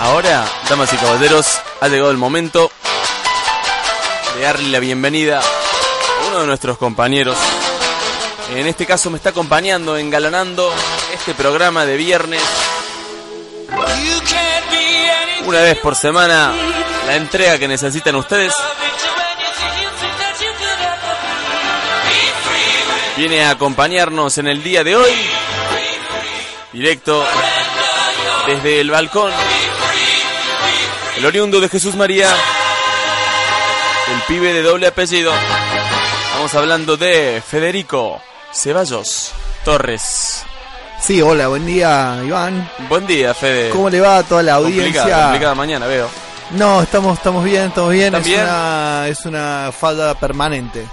Ahora, damas y caballeros, ha llegado el momento de darle la bienvenida a uno de nuestros compañeros. En este caso me está acompañando, engalanando este programa de viernes. Una vez por semana, la entrega que necesitan ustedes. Viene a acompañarnos en el día de hoy, directo desde el balcón, el oriundo de Jesús María, el pibe de doble apellido. Estamos hablando de Federico Ceballos Torres. Sí, hola, buen día, Iván. Buen día, Fede. ¿Cómo le va a toda la audiencia? Complicada, mañana, veo. No, estamos, estamos bien, estamos bien. ¿Están Es bien? una, es una falda permanente.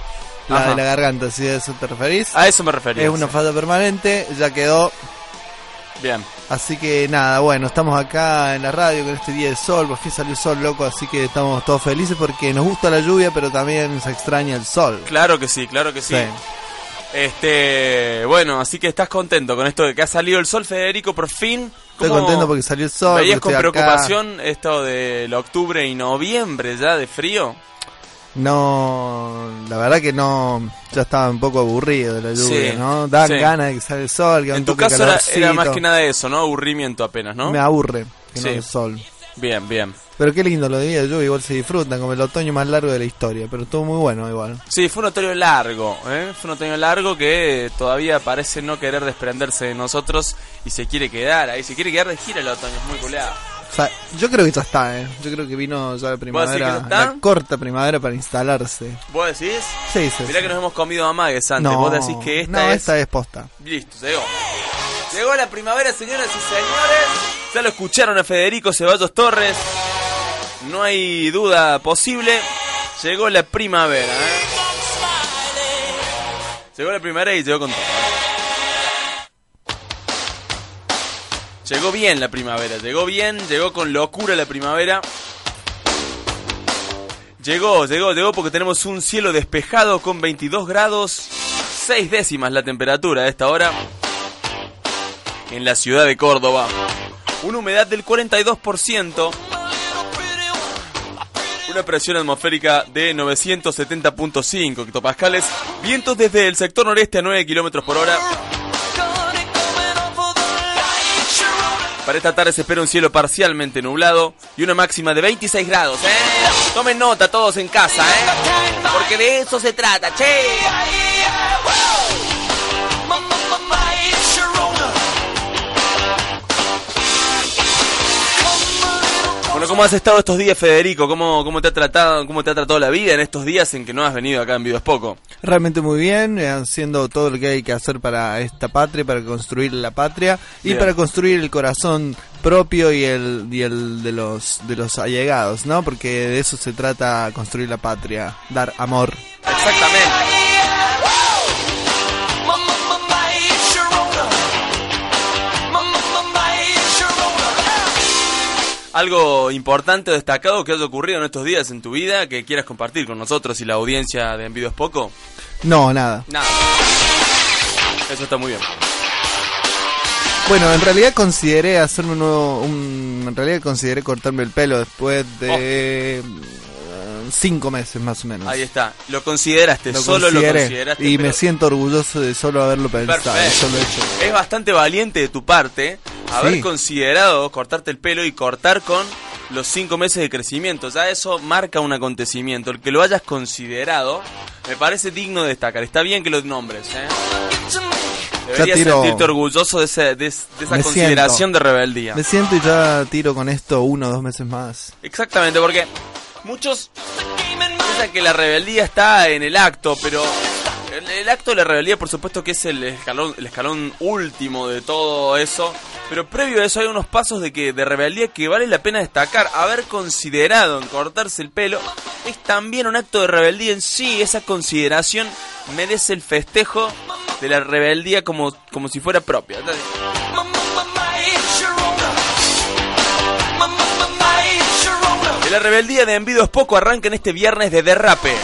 La Ajá. de la garganta, si a eso te referís. A eso me refería. es una sí. falda permanente, ya quedó. Bien. Así que nada, bueno, estamos acá en la radio con este día de sol, por fin salió el sol, loco, así que estamos todos felices porque nos gusta la lluvia, pero también se extraña el sol. Claro que sí, claro que sí. Sí. Este, bueno, así que estás contento con esto de que ha salido el sol, Federico, por fin. Estoy ¿Cómo contento porque salió el sol. ¿Veías con acá. preocupación esto del octubre y noviembre ya de frío? No, la verdad que no, ya estaba un poco aburrido de la lluvia, Sí, ¿no? Dan sí. ganas de que salga el sol, que En un tu caso era, más que nada eso, ¿no? Aburrimiento apenas, ¿no? Me aburre que no el sol. Bien, bien. Pero qué lindo los días de lluvia, igual se disfrutan, como el otoño más largo de la historia, pero estuvo muy bueno igual. Sí, fue un otoño largo, ¿eh? Fue un otoño largo que todavía parece no querer desprenderse de nosotros y se quiere quedar ahí. Se quiere quedar de gira el otoño, es muy culeado. O sea, yo creo que ya está, ¿eh? Yo creo que vino ya la primavera, ya la corta primavera para instalarse. ¿Vos decís? Sí, sí. Mirá sí. que nos hemos comido amagues antes. no, Vos decís que esta no, es... esta es posta. Listo, llegó. Llegó la primavera, señoras y señores. Ya lo escucharon a Federico Ceballos Torres. No hay duda posible. Llegó la primavera, ¿eh? Llegó la primavera y llegó con todo. Llegó bien la primavera, llegó bien, llegó con locura la primavera. Llegó, llegó, llegó porque tenemos un cielo despejado con 22 grados, 6 décimas la temperatura a esta hora en la ciudad de Córdoba. Una humedad del 42%. Una presión atmosférica de 970.5 hectopascales. Vientos desde el sector noreste a 9 kilómetros por hora. Para esta tarde se espera un cielo parcialmente nublado y una máxima de 26 grados, ¿eh? Tomen nota todos en casa, ¿eh? Porque de eso se trata, che. Bueno, ¿cómo has estado estos días, Federico? ¿Cómo, cómo te ha tratado, cómo te ha tratado la vida en estos días en que no has venido acá en Vivo es Poco? Realmente muy bien, eh, haciendo todo lo que hay que hacer para esta patria, para construir la patria y Bien. para construir el corazón propio y el, y el de los de los allegados, ¿no? Porque de eso se trata construir la patria, dar amor. Exactamente. Algo importante o destacado que haya ocurrido en estos días en tu vida que quieras compartir con nosotros y la audiencia de Envido es Poco. No, nada. Nada. Eso está muy bien. Bueno, en realidad consideré hacerme un nuevo, un- en realidad consideré cortarme el pelo después de eh, cinco meses más o menos. Ahí está. Lo consideraste, Lo solo lo consideraste. y pero me siento orgulloso de solo haberlo pensado, solo hecho. Es bastante valiente de tu parte haber Sí. considerado cortarte el pelo y cortar con los cinco meses de crecimiento. Ya eso marca un acontecimiento. El que lo hayas considerado me parece digno de destacar. Está bien que lo nombres. ¿eh? Deberías tiro- sentirte orgulloso de, ese- de de esa consideración de rebeldía. Me siento y ya tiro con esto uno o dos meses más. Exactamente, porque muchos piensan que la rebeldía está en el acto, pero el, acto de la rebeldía, por supuesto, que es el escalón, el escalón último de todo eso. Pero previo a eso hay unos pasos de que de rebeldía que vale la pena destacar. Haber considerado en cortarse el pelo es también un acto de rebeldía en sí. Esa consideración merece el festejo de la rebeldía como, como si fuera propia. La rebeldía de Envido es poco arranca en este viernes de derrape.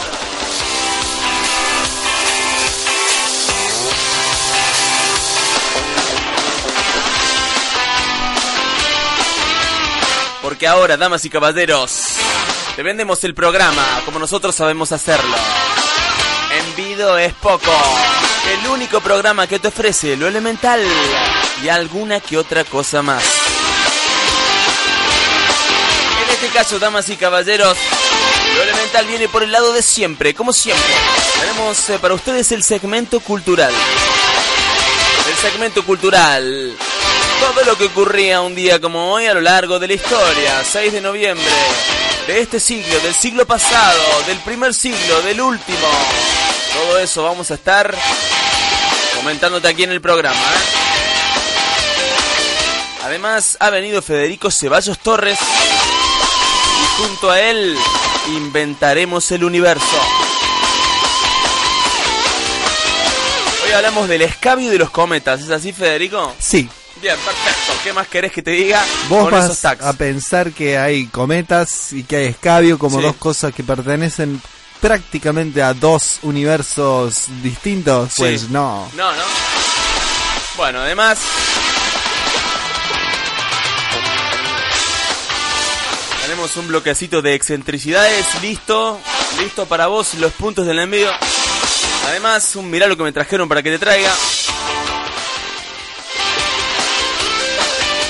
Porque ahora, damas y caballeros, te vendemos el programa como nosotros sabemos hacerlo. Envido es poco. El único programa que te ofrece lo elemental y alguna que otra cosa más. Este caso, damas y caballeros, lo elemental viene por el lado de siempre, como siempre. Tenemos eh, para ustedes el segmento cultural. El segmento cultural. Todo lo que ocurría un día como hoy a lo largo de la historia. 6 de noviembre de este siglo, del siglo pasado, del primer siglo, del último. Todo eso vamos a estar comentándote aquí en el programa. ¿eh? Además, ha venido Federico Ceballos Torres junto a él inventaremos el universo. Hoy hablamos del escabio de los cometas, ¿es así, Federico? Sí. Bien, perfecto. ¿Qué más querés que te diga Vos con vas esos tags? a pensar que hay cometas y que hay escabio como Sí. dos cosas que pertenecen prácticamente a dos universos distintos. Sí. Pues no. No, no. Bueno, además. Tenemos un bloquecito de excentricidades listo. Listo para vos, los puntos del envío. Además, un mirá lo que me trajeron para que te traiga.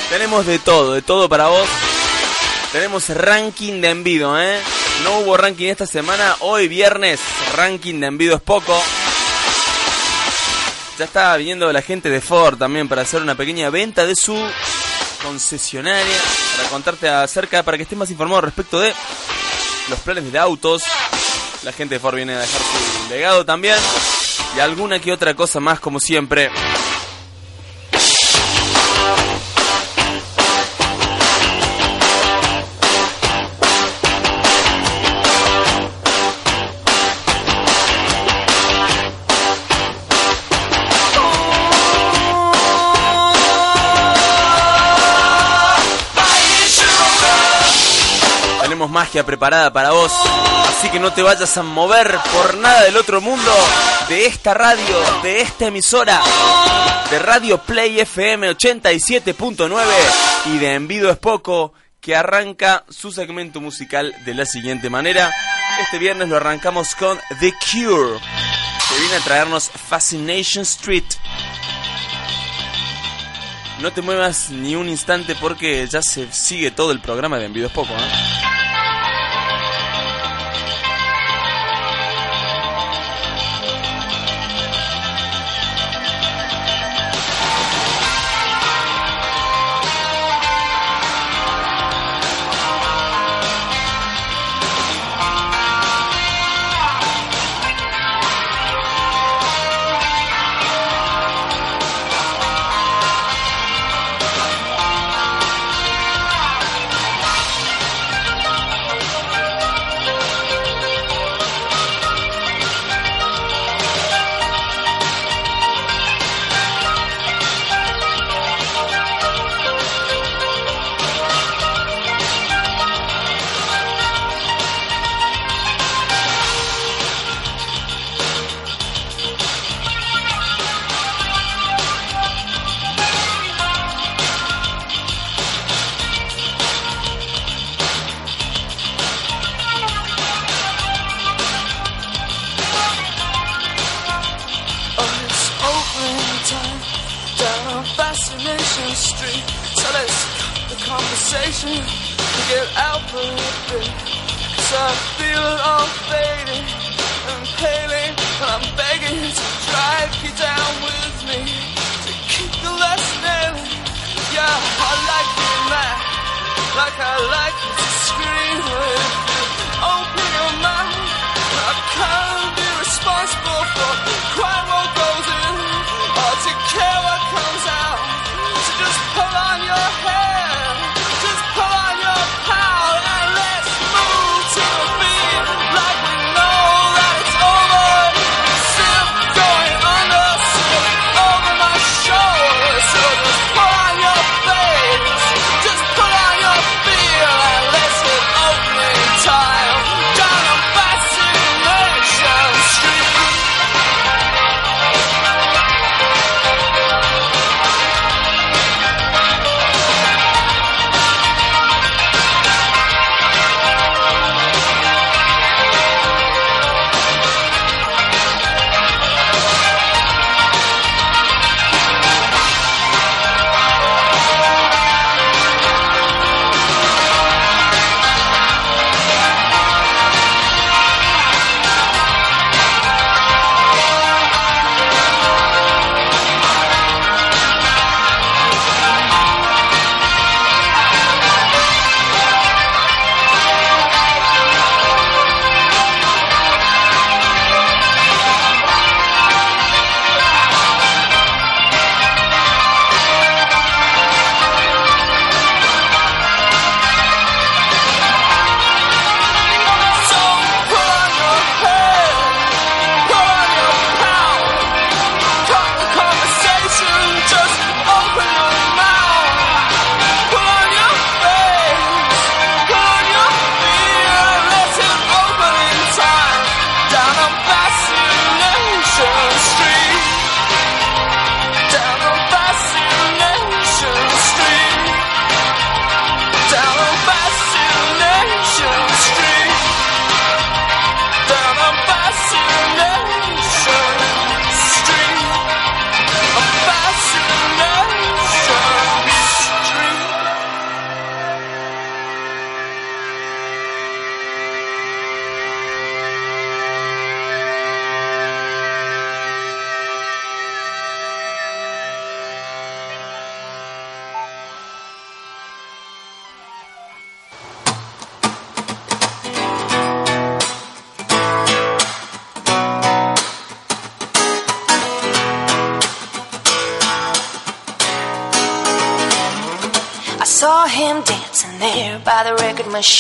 Tenemos de todo, de todo para vos. Tenemos ranking de envío, ¿eh? No hubo ranking esta semana. Hoy viernes, ranking de envío es poco. Ya está viniendo la gente de Ford también para hacer una pequeña venta de su concesionaria. Para contarte acerca, para que estés más informado respecto de los planes de autos. La gente de Ford viene a dejar su legado también. Y alguna que otra cosa más, como siempre. Magia preparada para vos, así que no te vayas a mover por nada del otro mundo, de esta radio, de esta emisora, de Radio Play FM 87.9 y de Envido es Poco, que arranca su segmento musical de la siguiente manera. Este viernes lo arrancamos con The Cure, que viene a traernos Fascination Street. No te muevas ni un instante porque ya se sigue todo el programa de Envido es Poco, ¿eh? The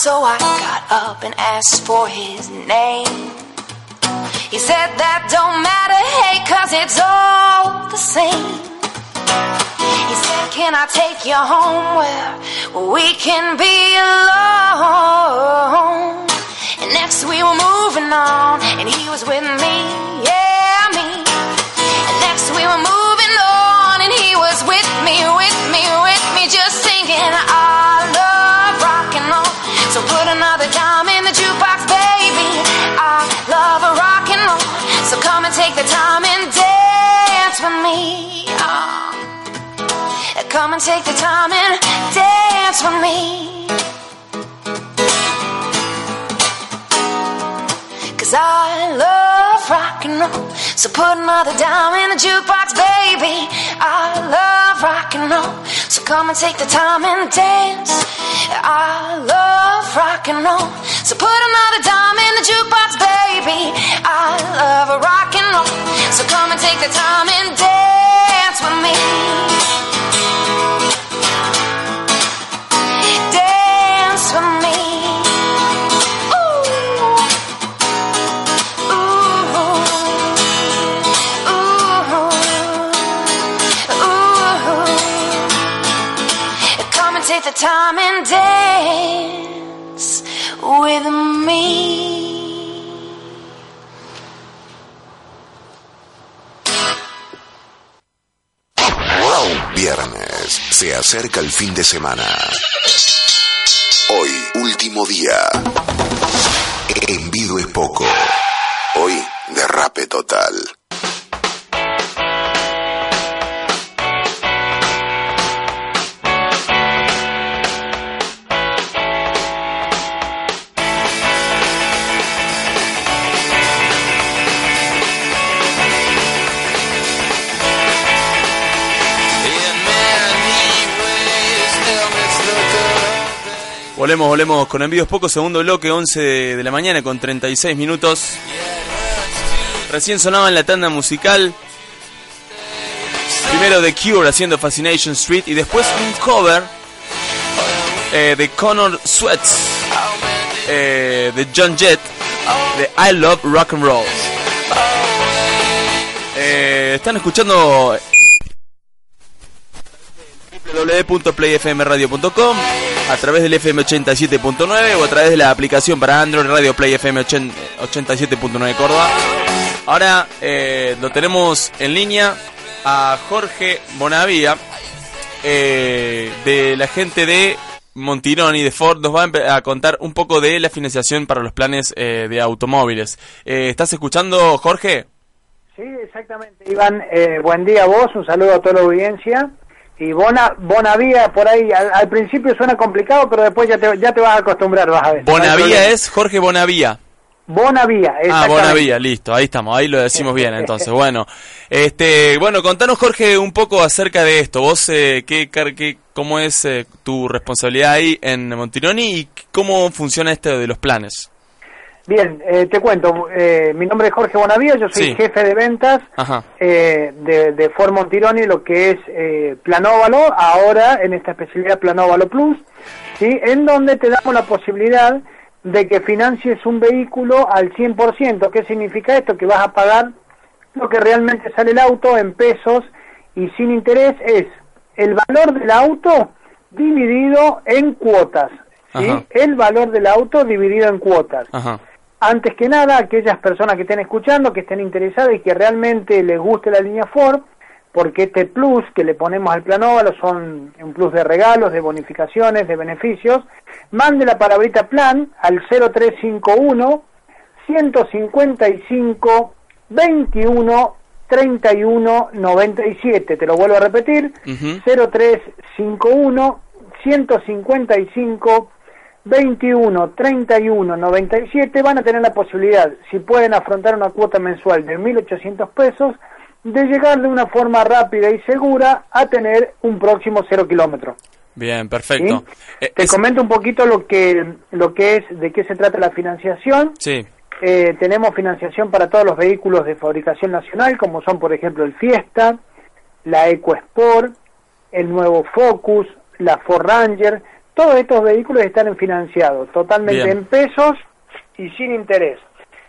so I got up and asked for his name. He said that don't matter, hey, cause it's all the same. He said, Can I take you home where we can be alone? And next we were moving on, and he was with me, yeah, me. And next we were moving on, and he was with me, take the time and dance with me. Cause I love rock and roll. So put another dime in the jukebox, baby. I love rock and roll. So come and take the time and dance. I love rock and roll. So put another dime in the jukebox, baby. I love rock and roll. So come and take the time and dance with me. Time and dance with me. Viernes. Se acerca el fin de semana. Hoy, último día. Envido es poco. Hoy, derrape total. Volvemos, volvemos con envíos pocos, segundo bloque, 11 de, de la mañana con 36 minutos. Recién sonaba en la tanda musical. Primero The Cure haciendo Fascination Street y después un cover eh, de Connor Sweats eh, de John Jett de I Love Rock and Roll. Eh, están escuchando www.playfmradio.com a través del FM 87.9 o a través de la aplicación para Android Radio Play FM 87.9 Córdoba. Ahora eh, lo tenemos en línea a Jorge Bonavía eh, de la gente de Montironi de Ford nos va a, contar un poco de la financiación para los planes eh, de automóviles. Eh, ¿Estás escuchando, Jorge? Sí, exactamente, Iván. Buen día a vos, un saludo a toda la audiencia. Y Bona, Bonavía, por ahí, al, al principio suena complicado, pero después ya te, ya te vas a acostumbrar, vas a ver. Bonavía es Jorge Bonavía. Bonavía, Ah. Bonavía, listo, ahí estamos, ahí lo decimos bien entonces. Bueno, este, bueno, contanos Jorge un poco acerca de esto. Vos, eh, qué, car- qué, cómo es eh, tu responsabilidad ahí en Montironi y cómo funciona este de los planes. Bien, eh, te cuento, eh, mi nombre es Jorge Bonavía, yo soy Sí. jefe de ventas eh, de, de Ford Montironi, lo que es eh, Planóvalo, ahora en esta especialidad Planóvalo Plus, ¿sí? en donde te damos la posibilidad de que financies un vehículo al 100%. ¿Qué significa esto? Que vas a pagar lo que realmente sale el auto en pesos y sin interés es el valor del auto dividido en cuotas. ¿sí? Ajá. El valor del auto dividido en cuotas. Ajá. Antes que nada, aquellas personas que estén escuchando, que estén interesadas y que realmente les guste la línea Ford, porque este plus que le ponemos al plan óvalo son un plus de regalos, de bonificaciones, de beneficios. Mande la palabrita plan al 0351 155 21 31 97. Te lo vuelvo a repetir. Ujú. 0351 155 21 31 97 van a tener la posibilidad, si pueden afrontar una cuota mensual de 1.800 pesos, de llegar de una forma rápida y segura a tener un próximo cero kilómetro. Bien, perfecto. ¿sí? Eh, Te es- comento un poquito lo que lo que es, de qué se trata la financiación. Sí, Eh, tenemos financiación para todos los vehículos de fabricación nacional, como son, por ejemplo, el Fiesta, la EcoSport, el nuevo Focus, la Ford Ranger. Todos estos vehículos están financiados totalmente Bien. en pesos y sin interés.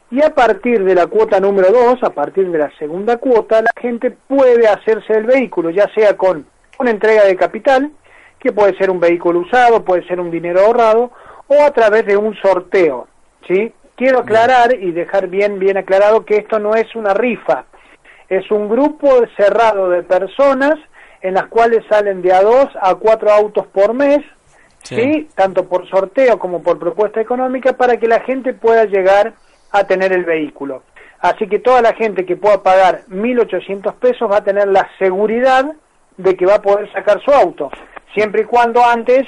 Y a partir de la cuota número 2, a partir de la segunda cuota, la gente puede hacerse el vehículo, ya sea con una entrega de capital, que puede ser un vehículo usado, puede ser un dinero ahorrado, o a través de un sorteo. ¿sí? Quiero aclarar y dejar bien, bien aclarado que esto no es una rifa, es un grupo cerrado de personas en las cuales salen de a dos a cuatro autos por mes, Sí. tanto por sorteo como por propuesta económica, para que la gente pueda llegar a tener el vehículo. Así que toda la gente que pueda pagar 1.800 pesos va a tener la seguridad de que va a poder sacar su auto, siempre y cuando antes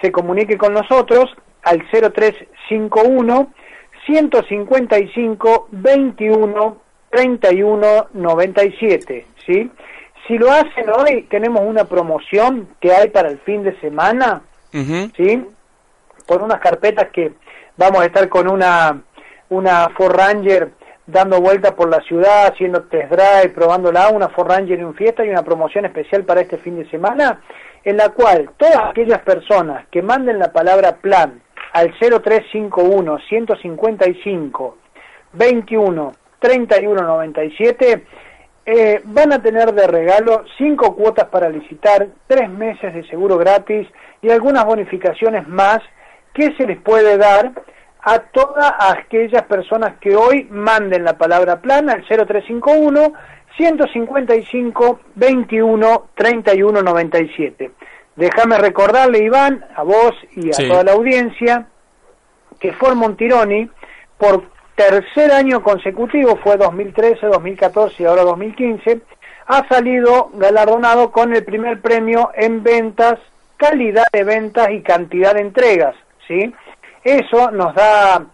se comunique con nosotros al 0351 155 21 31 97, ¿sí? Si lo hacen hoy, tenemos una promoción que hay para el fin de semana, ¿sí? Por unas carpetas que vamos a estar con una, una Ford Ranger dando vueltas por la ciudad, haciendo test drive, probándola, una Ford Ranger en fiesta y una promoción especial para este fin de semana, en la cual todas aquellas personas que manden la palabra plan al 0351 155 21 31 97 eh, van a tener de regalo cinco cuotas para licitar, tres meses de seguro gratis y algunas bonificaciones más que se les puede dar a todas aquellas personas que hoy manden la palabra plan al 0351 155 21 31 97. Déjame recordarle, Iván, a vos y a Sí. toda la audiencia, que Ford Montironi, por tercer año consecutivo, fue 2013, 2014 y ahora 2015, ha salido galardonado con el primer premio en ventas, calidad de ventas y cantidad de entregas, ¿sí? Eso nos da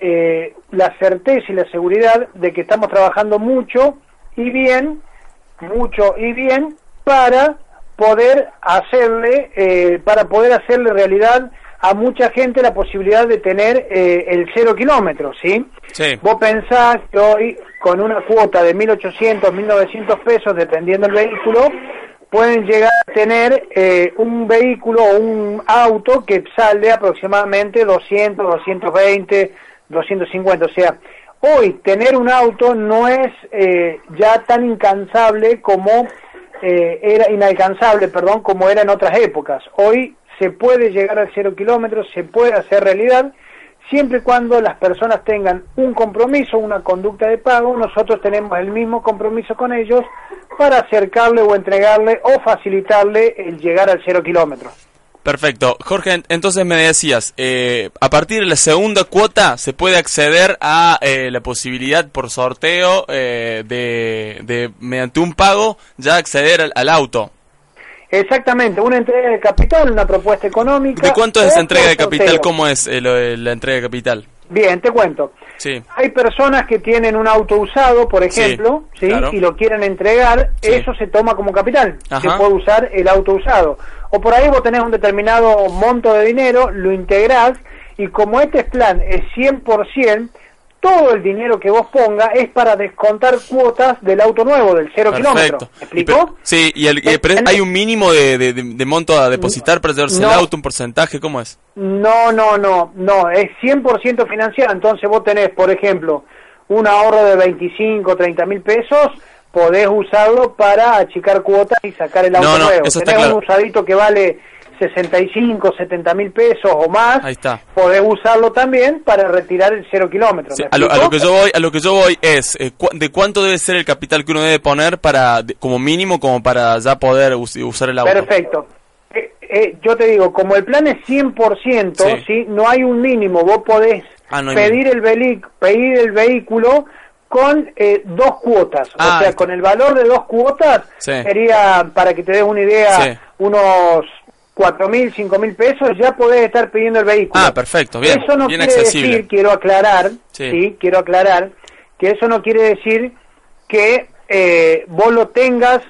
eh, la certeza y la seguridad de que estamos trabajando mucho y bien, mucho y bien, para poder hacerle, eh, para poder hacerle realidad a mucha gente la posibilidad de tener eh, el cero kilómetros, ¿sí? Sí. Vos pensás que hoy con una cuota de 1.800, 1.900 pesos, dependiendo del vehículo, pueden llegar a tener eh, un vehículo o un auto que sale aproximadamente 200, 220, 250. O sea, hoy tener un auto no es eh, ya tan incansable como eh, era inalcanzable, perdón, como era en otras épocas. Hoy se puede llegar al cero kilómetros, se puede hacer realidad, siempre y cuando las personas tengan un compromiso, una conducta de pago, nosotros tenemos el mismo compromiso con ellos para acercarle o entregarle o facilitarle el llegar al cero kilómetros. Perfecto. Jorge, entonces me decías, eh, a partir de la segunda cuota se puede acceder a eh, la posibilidad por sorteo eh, de, mediante un pago, ya acceder al auto. Exactamente, una entrega de capital, una propuesta económica. ¿De cuánto es esa entrega de capital? ¿Cómo es eh, lo la entrega de capital? Bien, te cuento. Sí. Hay personas que tienen un auto usado, por Sí, ejemplo, ¿sí? claro. y lo quieren entregar, Sí. eso se toma como capital. Ajá. Se puede usar el auto usado. O por ahí vos tenés un determinado monto de dinero, lo integrás, y como este plan es 100%, todo el dinero que vos pongas es para descontar cuotas del auto nuevo, del cero kilómetro. Perfecto. Pero- sí, y el, y- Eh, hay un mínimo de, de, de- de monto a depositar para llevarse No. el auto, un porcentaje, ¿cómo es? No, no, no, no, es 100% financiado. Entonces vos tenés, por ejemplo, un ahorro de 25, 30 mil pesos, podés usarlo para achicar cuotas y sacar el auto No, no, nuevo. eso está tenés claro. un usadito que vale 65, 70 mil pesos o más, Ahí está. podés usarlo también para retirar el cero kilómetro. Sí, ¿me a, lo, a lo que yo voy, a lo que yo voy es eh, cu- de cuánto debe ser el capital que uno debe poner para de- como mínimo como para ya poder us- usar el auto. Perfecto. Eh, eh, yo te digo, como el plan es 100%, Sí. ¿sí? no hay un mínimo, vos podés Ah, no pedir, el pedir el vehículo con eh, dos cuotas. Ah, o sea, está. con el valor de dos cuotas Sí. sería, para que te des una idea, Sí. unos cuatro mil, cinco mil pesos, ya podés estar pidiendo el vehículo. Ah, perfecto, bien, Eso no bien quiere accesible. decir, quiero aclarar, Sí. sí. quiero aclarar, que eso no quiere decir que eh, vos lo tengas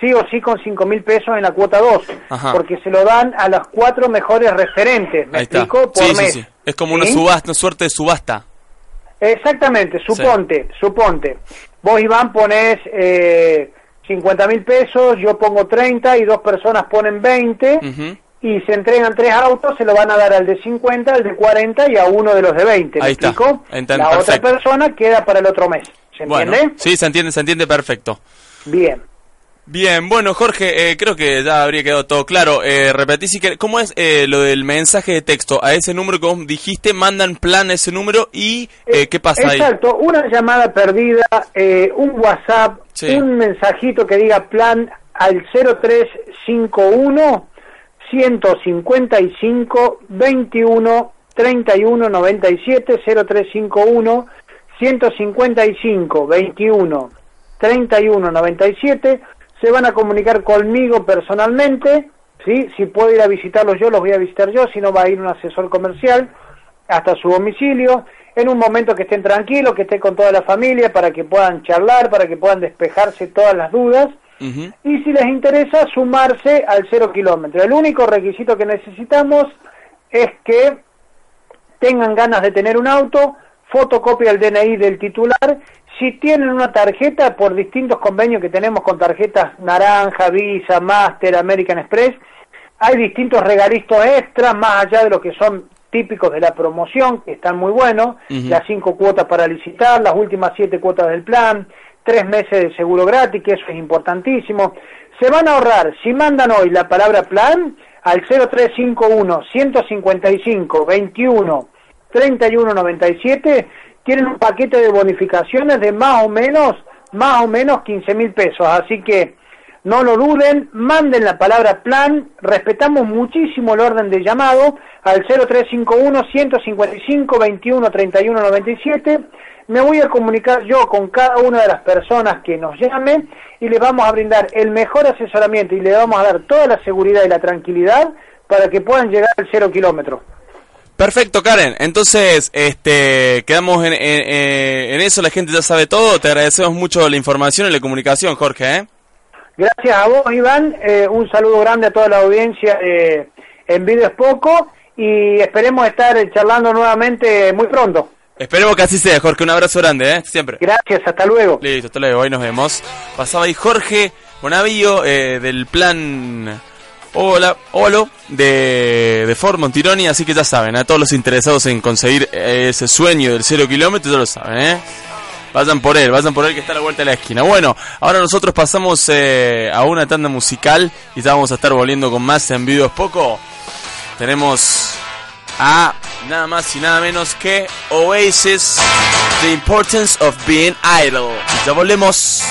sí o sí con cinco mil pesos en la cuota 2, Ajá. porque se lo dan a las cuatro mejores referentes, ¿me Ahí está. explico? Por Sí, mes. sí. Es como una subasta, una suerte de subasta. Exactamente, suponte, suponte. Vos, Iván, ponés eh, 50 mil pesos, yo pongo 30 y dos personas ponen 20 Ujú. y se entregan tres autos, se lo van a dar al de 50, al de 40 y a uno de los de 20. ¿Me Ahí está. explico? La otra persona queda para el otro mes. ¿Se Bueno, entiende? sí, se entiende, se entiende perfecto. Bien. Bien, bueno, Jorge, eh, creo que ya habría quedado todo claro. Eh, repetí si querés, ¿cómo es eh, lo del mensaje de texto? A ese número que vos dijiste, mandan plan a ese número y eh, ¿qué pasa ahí? Exacto, una llamada perdida, eh, un WhatsApp, Sí. un mensajito que diga plan al 0351 155 21 31 97 0351 155 21 31 97 se van a comunicar conmigo personalmente, ¿sí? Si puedo ir a visitarlos yo, los voy a visitar yo, si no va a ir un asesor comercial hasta su domicilio, en un momento que estén tranquilos, que esté con toda la familia, para que puedan charlar, para que puedan despejarse todas las dudas, y si les interesa, sumarse al cero kilómetro. El único requisito que necesitamos es que tengan ganas de tener un auto, fotocopia del DNI del titular, si tienen una tarjeta por distintos convenios que tenemos con tarjetas Naranja, Visa, Master, American Express, hay distintos regalistos extras más allá de lo que son típicos de la promoción, que están muy buenos, las cinco cuotas para licitar, las últimas siete cuotas del plan, tres meses de seguro gratis, que eso es importantísimo. Se van a ahorrar, si mandan hoy la palabra plan, al 0351 155 21 3197 tienen un paquete de bonificaciones de más o menos más o menos 15 mil pesos. Así que no lo duden manden la palabra plan. Respetamos muchísimo el orden de llamado al 0351 155 21 31 97 me voy a comunicar yo con cada una de las personas que nos llamen y les vamos a brindar el mejor asesoramiento y les vamos a dar toda la seguridad y la tranquilidad para que puedan llegar al cero kilómetro. Perfecto, Karen. Entonces, este, quedamos en, en- en- en eso. La gente ya sabe todo. Te agradecemos mucho la información y la comunicación, Jorge. ¿eh? Gracias a vos, Iván. Eh, un saludo grande a toda la audiencia eh, en Video es Poco y esperemos estar eh, charlando nuevamente muy pronto. Esperemos que así sea, Jorge. Un abrazo grande, ¿eh? Siempre. Gracias, hasta luego. Listo, hasta luego. Ahí nos vemos. Pasaba ahí Jorge Bonavío eh, del plan Hola, Olo de, de Ford Montironi. Así que ya saben, a todos los interesados en conseguir eh, ese sueño del cero kilómetro, ya lo saben, ¿eh? Vayan por él, vayan por él que está a la vuelta de la esquina. Bueno, ahora nosotros pasamos eh, a una tanda musical y ya vamos a estar volviendo con más en videos poco. Tenemos a nada más y nada menos que Oasis, The Importance of Being Idle. Ya volvemos.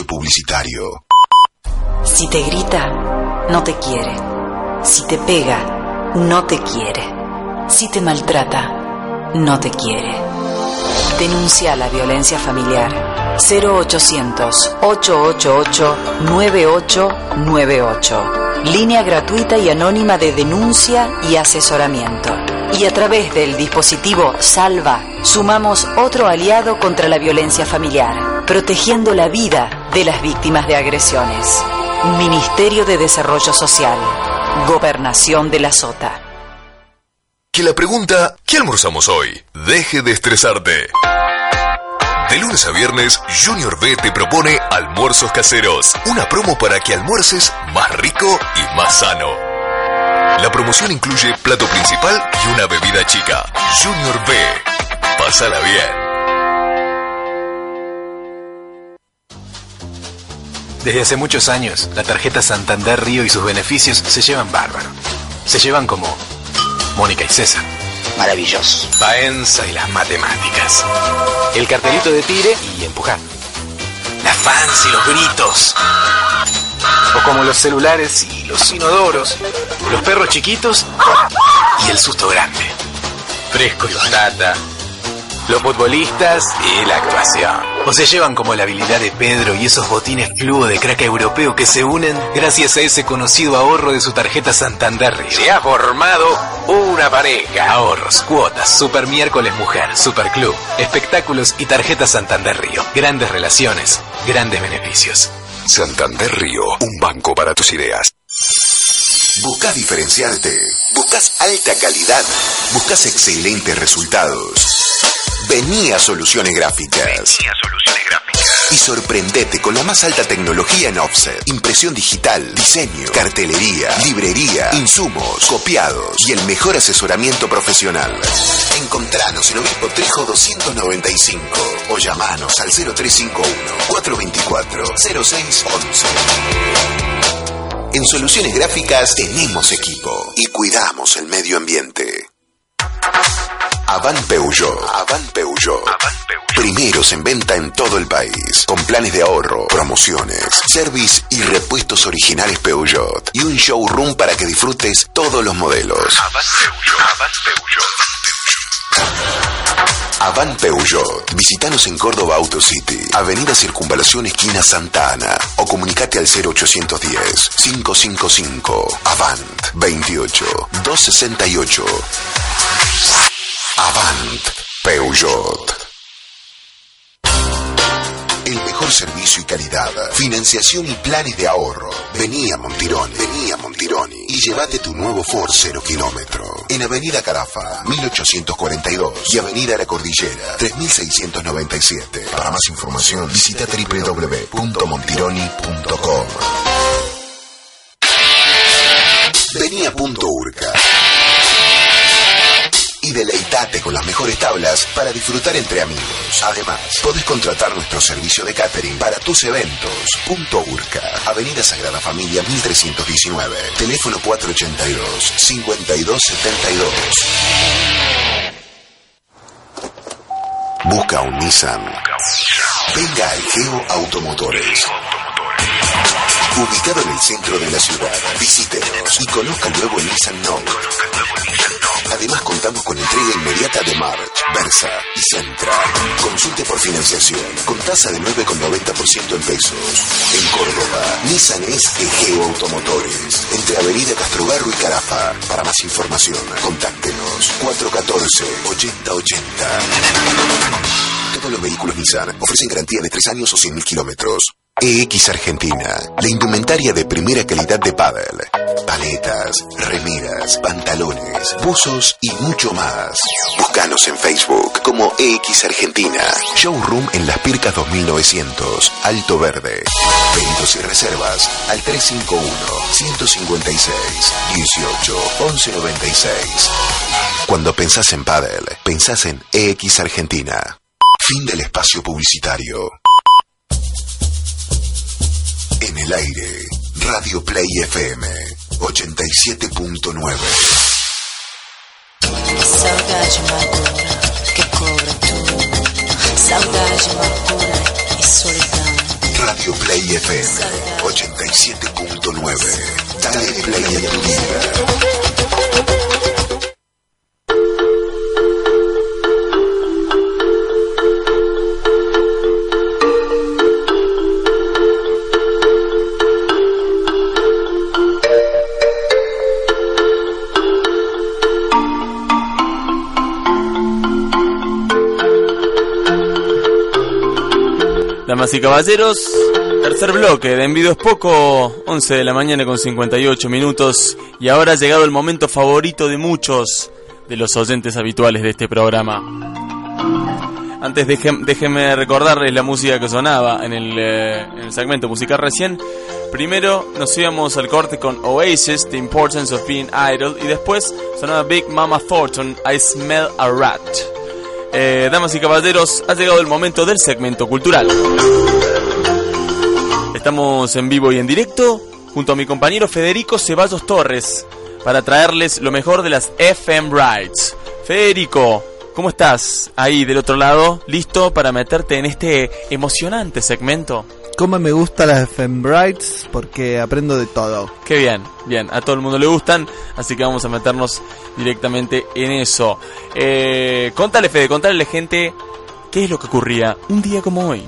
Publicitario. Si te grita, no te quiere. Si te pega, no te quiere. Si te maltrata, no te quiere. Denuncia la violencia familiar. 0800-888-9898. Línea gratuita y anónima de denuncia y asesoramiento. Y a través del dispositivo Salva, sumamos otro aliado contra la violencia familiar, protegiendo la vida de las víctimas de agresiones. Ministerio de Desarrollo Social. Gobernación de la Sota. Que la pregunta ¿qué almorzamos hoy? Deje de estresarte. De lunes a viernes, Junior B te propone almuerzos caseros. Una promo para que almuerces más rico y más sano. La promoción incluye plato principal y una bebida chica. Junior B. Pásala bien. Desde hace muchos años, la tarjeta Santander Río y sus beneficios se llevan bárbaro. Se llevan como Mónica y César. Maravilloso. Paenza y las matemáticas. El cartelito de tire y empujar. La fans y los gritos. O como los celulares y los inodoros. Los perros chiquitos y el susto grande. Fresco y batata. Los futbolistas y la actuación. O se llevan como la habilidad de Pedro y esos botines fluo de crack europeo que se unen gracias a ese conocido ahorro de su tarjeta Santander Río. Se ha formado una pareja. Ahorros, cuotas, super miércoles mujer, super club, espectáculos y tarjeta Santander Río. Grandes relaciones, grandes beneficios. Santander Río, un banco para tus ideas. Buscas diferenciarte, buscas alta calidad, buscas excelentes resultados. Vení a Soluciones Gráficas. Y sorprendete con la más alta tecnología en offset, impresión digital, diseño, cartelería, librería, insumos, copiados y el mejor asesoramiento profesional. Encontranos en Obispo Trijo 295 o llamanos al 0351 424 0611. En Soluciones Gráficas tenemos equipo y cuidamos el medio ambiente. Avan Peugeot. Avan Peugeot. Primeros en venta en todo el país. Con planes de ahorro, promociones, service y repuestos originales Peugeot. Y un showroom para que disfrutes todos los modelos. Avan Peugeot. Visítanos en Córdoba Auto City, Avenida Circunvalación Esquina Santa Ana o comunicate al 0810 555 Avant 28 268. Avant Peugeot. El mejor servicio y calidad, financiación y planes de ahorro. Vení a Montironi, vení a Montironi y llévate tu nuevo Ford 0 kilómetro. En Avenida Carafa, 1842 y Avenida La Cordillera, 3697. Para más información, visita www.montironi.com. Vení a Punto Urca y con las mejores tablas para disfrutar entre amigos. Además, podés contratar nuestro servicio de catering para tus eventos. Punto Urca, Avenida Sagrada Familia 1319, teléfono 482-5272. Busca un Nissan. Venga al Geo Automotores. Ubicado en el centro de la ciudad, visítenos y conozca el nuevo Nissan Note. Además contamos con entrega inmediata de March, Versa y Centra. Consulte por financiación con tasa de 9,90% en pesos. En Córdoba, Nissan es Egeo Automotores, entre Avenida Castrogarro y Carafa. Para más información, contáctenos 414-8080. Todos los vehículos Nissan ofrecen garantía de 3 años o 100.000 kilómetros. EX Argentina, la indumentaria de primera calidad de paddle. Paletas, remeras, pantalones, buzos y mucho más. Búscanos en Facebook como EX Argentina. Showroom en Las Pircas 2900, Alto Verde. Pedidos y reservas al 351-156-18-1196. Cuando pensás en paddle, pensás en EX Argentina. Fin del espacio publicitario. El aire, Radio Play FM 87.9. Saudade madura que cobra tudo. Saudade, amargura e solidão. Play FM 87.9. Dale play a tu vida. Damas y caballeros, tercer bloque de Envido es Poco, 11 de la mañana con 58 minutos. Y ahora ha llegado el momento favorito de muchos de los oyentes habituales de este programa. Antes déjenme recordarles la música que sonaba en el, eh, en el segmento musical recién. Primero nos íbamos al corte con Oasis, The Importance of Being Idle, y después sonaba Big Mama Thornton, I Smell a Rat. Eh, damas y caballeros, ha llegado el momento del segmento cultural. Estamos en vivo y en directo junto a mi compañero Federico Ceballos Torres para traerles lo mejor de las FM Rides. Federico, ¿cómo estás ahí del otro lado? ¿Listo para meterte en este emocionante segmento? Cómo me gustan las FM Brights porque aprendo de todo. Qué bien, bien, a todo el mundo le gustan, así que vamos a meternos directamente en eso. Eh, contale, Fede, contale gente qué es lo que ocurría un día como hoy.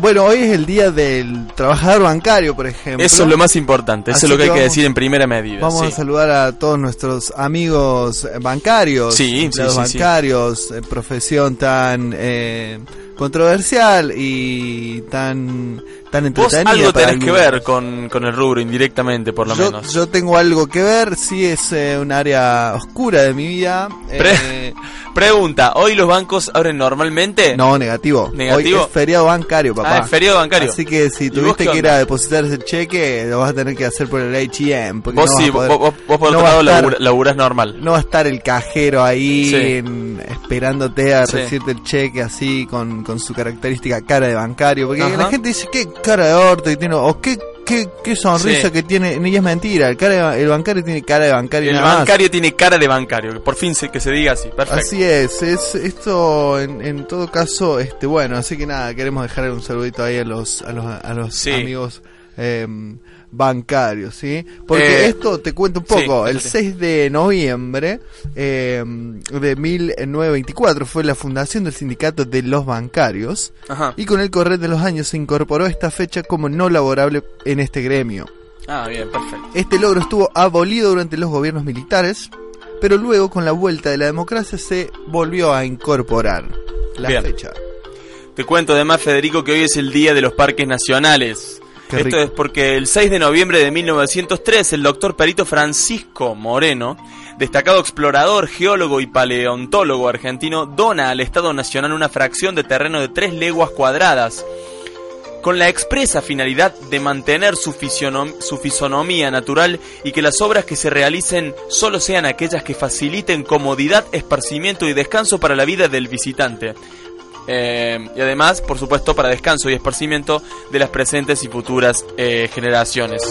Bueno, hoy es el día del trabajador bancario, por ejemplo. Eso es lo más importante, eso Así es lo que, que hay que decir en primera medida. Vamos sí. a saludar a todos nuestros amigos bancarios, Sí, empleados sí, sí, sí. bancarios, eh, profesión tan eh, controversial y tan tan Vos algo tenés que ver con, con el rubro indirectamente, por lo yo, menos. yo tengo algo que ver, sí es eh, un área oscura de mi vida. Pre- eh, Pregunta, ¿hoy los bancos abren normalmente? no, negativo. Negativo. Hoy es feriado bancario, papá. Ah, es feriado bancario. Así que si ¿Y vos tuviste que ir a depositar ese cheque, lo vas a tener que hacer por el ATM. porque Vos no sí, poder- vos, vos- por no otro lado labura- laburás normal. No va a estar el cajero ahí Sí. en- esperándote a Sí. recibirte el cheque así con, con su característica cara de bancario. Porque Ajá. la gente dice, qué cara de orto que tiene, o qué, qué, qué sonrisa Sí. que tiene. Y es mentira, el, cara de- el bancario tiene cara de bancario. El nada más. bancario tiene cara de bancario, que por fin se, que se diga así, perfecto. Así es, es esto en, en todo caso, este bueno, así que nada, queremos dejar un saludito ahí a los, a los, a los Sí. amigos eh, bancarios, ¿sí? Porque Eh, esto te cuento un poco, sí, el sí. 6 de noviembre eh, de 1924 fue la fundación del sindicato de los bancarios Ajá. y con el correr de los años se incorporó esta fecha como no laborable en este gremio. Ah, bien, perfecto. Este logro estuvo abolido durante los gobiernos militares, pero luego con la vuelta de la democracia se volvió a incorporar la Bien. fecha. Te cuento además, Federico, que hoy es el Día de los Parques Nacionales. Qué Esto rico. es porque el 6 de noviembre de 1903, el doctor perito Francisco Moreno, destacado explorador, geólogo y paleontólogo argentino, dona al Estado Nacional una fracción de terreno de 3 leguas cuadradas, con la expresa finalidad de mantener su, fisionom- su fisonomía natural y que las obras que se realicen solo sean aquellas que faciliten comodidad, esparcimiento y descanso para la vida del visitante. Eh, y además, por supuesto, para descanso y esparcimiento de las presentes y futuras eh, generaciones.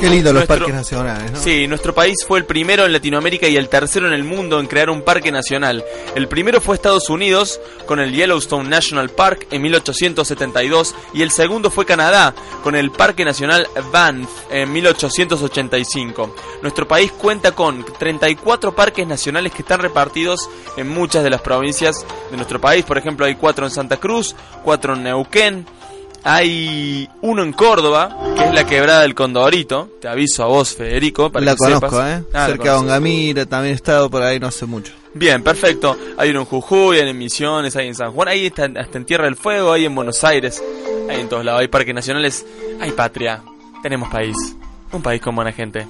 Qué lindo los Nuestro- parques nacionales, ¿no? Sí, nuestro país fue el primero en Latinoamérica y el tercero en el mundo en crear un parque nacional. El primero fue Estados Unidos con el Yellowstone National Park en 1872 y el segundo fue Canadá con el Parque Nacional Banff en 1885. Nuestro país cuenta con 34 parques nacionales que están repartidos en muchas de las provincias de nuestro país. Por ejemplo, hay cuatro en Santa Cruz, cuatro en Neuquén, hay uno en Córdoba, que es la quebrada del Condorito. Te aviso a vos, Federico, para la que conozco, sepas. ¿eh? Ah, Cerca de. Ongamira, también he estado por ahí no hace mucho. Bien, perfecto. Hay uno en Jujuy, hay en Misiones, hay en San Juan, ahí está, hasta en Tierra del Fuego, hay en Buenos Aires, hay en todos lados. Hay parques nacionales, hay patria, tenemos país. Un país con buena gente.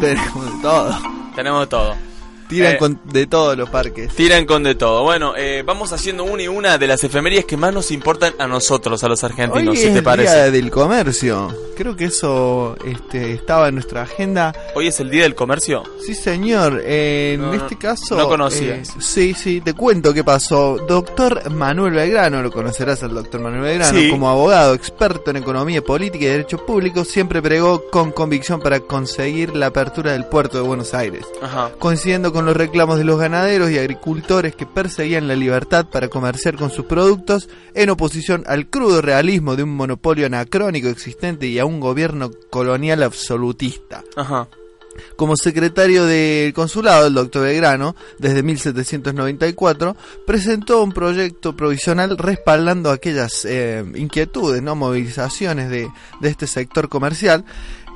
Tenemos de todo. Tenemos de todo. Tiran Eh, con de todos los parques. Tiran con de todo. Bueno, eh, vamos haciendo una y una de las efemerías que más nos importan a nosotros, a los argentinos, Hoy si es te el parece. día del comercio. Creo que eso este, estaba en nuestra agenda. Hoy es el día del comercio. Sí, señor. En No, este caso. no conocía eh, sí, sí, te cuento qué pasó. Doctor Manuel Belgrano, lo conocerás al doctor Manuel Belgrano, Sí. como abogado experto en economía política y derecho público, siempre pregó con convicción para conseguir la apertura del puerto de Buenos Aires. Ajá. Coincidiendo con los reclamos de los ganaderos y agricultores que perseguían la libertad para comerciar con sus productos, en oposición al crudo realismo de un monopolio anacrónico existente y a un gobierno colonial absolutista. Ajá. Como secretario del consulado, el doctor Belgrano, desde 1794, presentó un proyecto provisional respaldando aquellas eh, inquietudes, no movilizaciones de, de este sector comercial,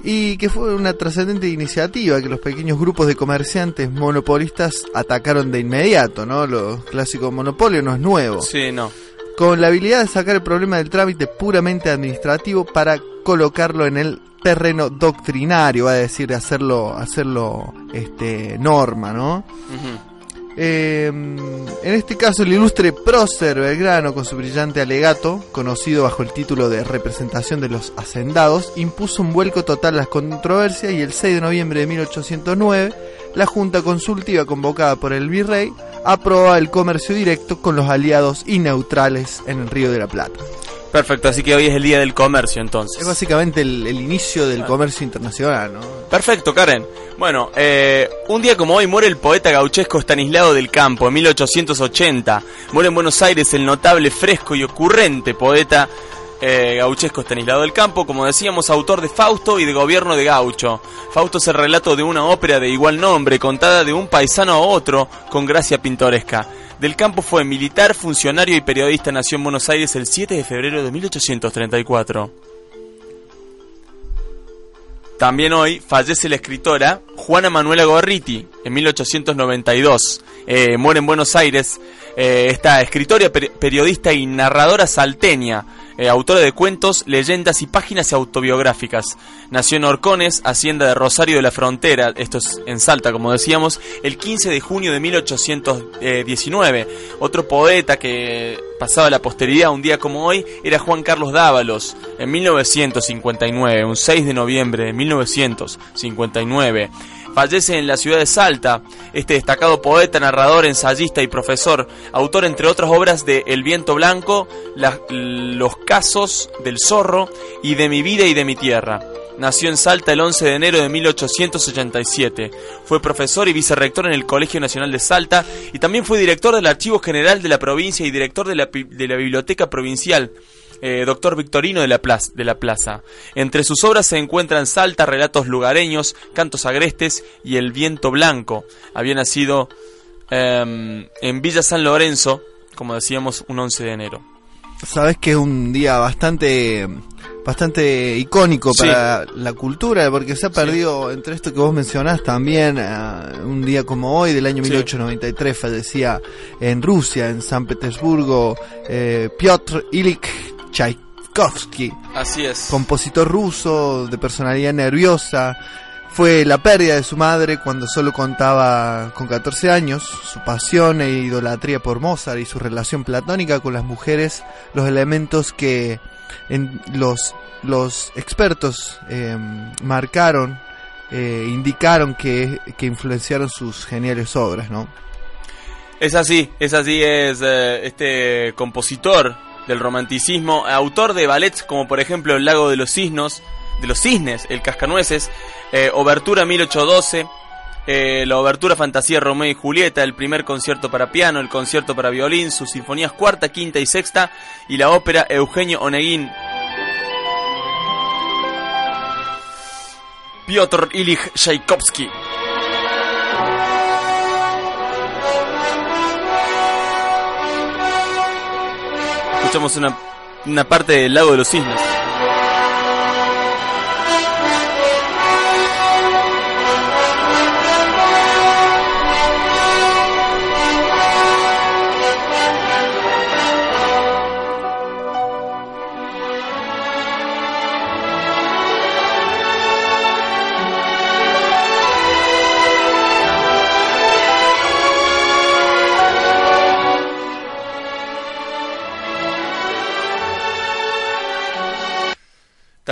y que fue una trascendente iniciativa que los pequeños grupos de comerciantes monopolistas atacaron de inmediato, ¿no? Los clásicos monopolios no es nuevo. Sí, no. Con la habilidad de sacar el problema del trámite puramente administrativo para colocarlo en el terreno doctrinario, va a decir, hacerlo, hacerlo este, norma, ¿no? Eh, en este caso, el ilustre prócer Belgrano, con su brillante alegato, conocido bajo el título de Representación de los Hacendados, impuso un vuelco total a las controversias y el 6 de noviembre de 1809, la Junta Consultiva convocada por el virrey aprobaba el comercio directo con los aliados y neutrales en el Río de la Plata. Perfecto, así que hoy es el día del comercio entonces. Es básicamente el, el inicio del comercio internacional, ¿no? Perfecto, Karen. Bueno, eh, un día como hoy muere el poeta gauchesco Estanislao del Campo en 1880. Muere en Buenos Aires el notable, fresco y ocurrente poeta eh, gauchesco Estanislao del Campo, como decíamos, autor de Fausto y de Gobierno de Gaucho. Fausto es el relato de una ópera de igual nombre, contada de un paisano a otro, con gracia pintoresca. Del Campo fue militar, funcionario y periodista. Nació en Buenos Aires el 7 de febrero de 1834. También hoy fallece la escritora Juana Manuela Gorriti en 1892. Eh, muere en Buenos Aires eh, esta escritora, per- periodista y narradora salteña, eh, autora de cuentos, leyendas y páginas autobiográficas. Nació en Orcones, hacienda de Rosario de la Frontera, esto es en Salta como decíamos, el 15 de junio de 1819. Otro poeta que pasaba la posteridad un día como hoy era Juan Carlos Dávalos, en 1959, un 6 de noviembre de 1959. Fallece en la ciudad de Salta este destacado poeta, narrador, ensayista y profesor, autor entre otras obras de El viento blanco, la- Los casos del zorro y De mi vida y de mi tierra. Nació en Salta el 11 de enero de 1887. Fue profesor y vicerrector en el Colegio Nacional de Salta y también fue director del Archivo General de la provincia y director de la, de la Biblioteca Provincial. Eh, doctor Victorino de la, plaza, de la Plaza. Entre sus obras se encuentran Salta, relatos lugareños, cantos agrestes y El viento blanco. Había nacido em, en Villa San Lorenzo, como decíamos, un 11 de enero. Sabes que es un día bastante bastante icónico Sí. para la cultura, porque se ha perdido, entre esto que vos mencionás, también eh, un día como hoy, del año Sí. 1893, fallecía en Rusia, en San Petersburgo, eh, Piotr Ilich Tchaikovsky, Así es. compositor ruso de personalidad nerviosa. Fue la pérdida de su madre cuando solo contaba con 14 años. Su pasión e idolatría por Mozart y su relación platónica con las mujeres, los elementos que en los, los expertos eh, marcaron, eh, indicaron que, que influenciaron sus geniales obras, ¿no? Es así, es así, es eh, este compositor del romanticismo, autor de ballets como por ejemplo El lago de los cisnos, de los cisnes, El cascanueces, eh, Obertura 1812, eh, la Obertura Fantasía Romeo y Julieta, el primer concierto para piano, el concierto para violín, sus sinfonías cuarta, quinta y sexta y la ópera Eugenio Oneguín. Piotr Ilich Tchaikovsky. Escuchamos una, una parte del lago de los cisnes.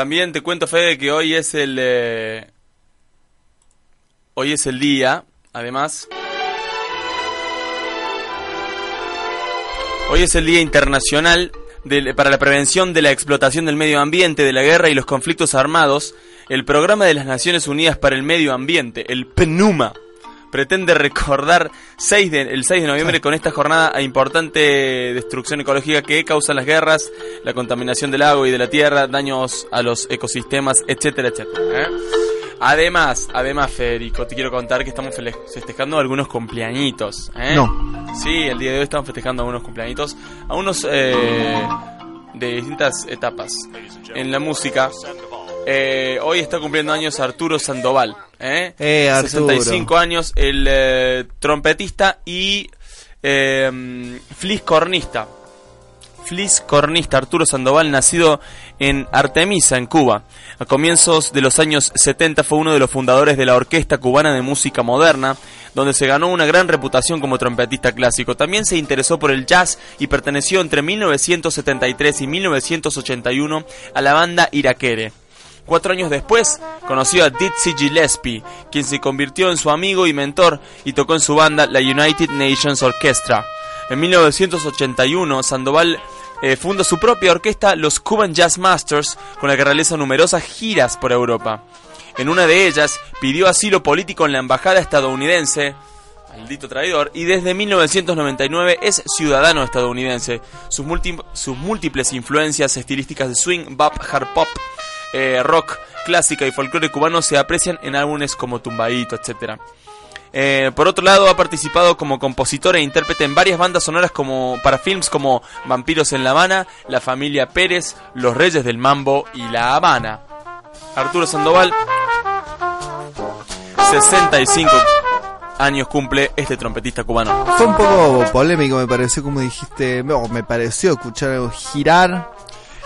También te cuento, Fede, que hoy es el. eh, hoy es el día, además. Hoy es el Día Internacional para la Prevención de la Explotación del Medio Ambiente, de la Guerra y los Conflictos Armados. El Programa de las Naciones Unidas para el Medio Ambiente, el PNUMA, pretende recordar 6 de- el 6 de noviembre con esta jornada a importante destrucción ecológica que causan las guerras, la contaminación del agua y de la tierra, daños a los ecosistemas, etcétera, etcétera. ¿eh? Además, además, Federico, te quiero contar que estamos festejando algunos cumpleañitos. ¿eh? No. Sí, el día de hoy estamos festejando algunos cumpleañitos, a unos eh, de distintas etapas en la música. Eh, hoy está cumpliendo años Arturo Sandoval. ¿eh? Eh, Arturo. 65 años, el eh, trompetista y eh, fliscornista. Fliscornista Arturo Sandoval, nacido en Artemisa, en Cuba. A comienzos de los años 70 fue uno de los fundadores de la Orquesta Cubana de Música Moderna, donde se ganó una gran reputación como trompetista clásico. También se interesó por el jazz y perteneció entre 1973 y 1981 a la banda Iraquere. Cuatro años después, conoció a Dizzy Gillespie, quien se convirtió en su amigo y mentor y tocó en su banda la United Nations Orchestra. En 1981, Sandoval eh, funda su propia orquesta, los Cuban Jazz Masters, con la que realiza numerosas giras por Europa. En una de ellas, pidió asilo político en la embajada estadounidense, maldito traidor, y desde 1999 es ciudadano estadounidense. Sus, múlti- sus múltiples influencias estilísticas de swing, bop, hard pop, eh, rock, clásica y folclore cubano se aprecian en álbumes como Tumbaíto, etc. Eh, por otro lado, ha participado como compositor e intérprete en varias bandas sonoras como para films como Vampiros en La Habana, La Familia Pérez, Los Reyes del Mambo y La Habana. Arturo Sandoval, 65 años cumple este trompetista cubano. Fue un poco polémico, me pareció, como dijiste. Me pareció escuchar girar.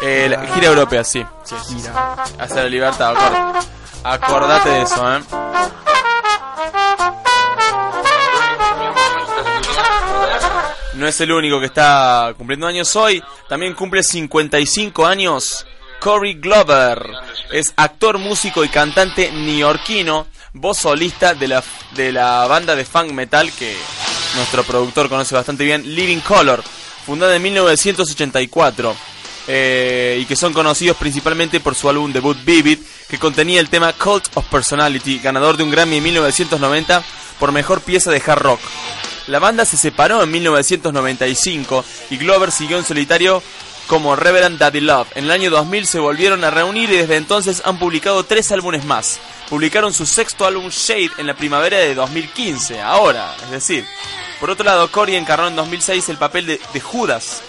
Eh, gira europea, sí. sí. Hacia la libertad, acor- acordate de eso, ¿eh? No es el único que está cumpliendo años hoy. También cumple 55 años Corey Glover. Es actor, músico y cantante neoyorquino, voz solista de la, de la banda de funk metal que nuestro productor conoce bastante bien, Living Color, fundada en 1984. Eh, y que son conocidos principalmente por su álbum debut Vivid, que contenía el tema Cult of Personality, ganador de un Grammy en 1990 por mejor pieza de hard rock. La banda se separó en 1995 y Glover siguió en solitario como Reverend Daddy Love. En el año 2000 se volvieron a reunir y desde entonces han publicado tres álbumes más. Publicaron su sexto álbum Shade en la primavera de 2015, ahora, es decir. Por otro lado, Corey encarnó en 2006 el papel de, de Judas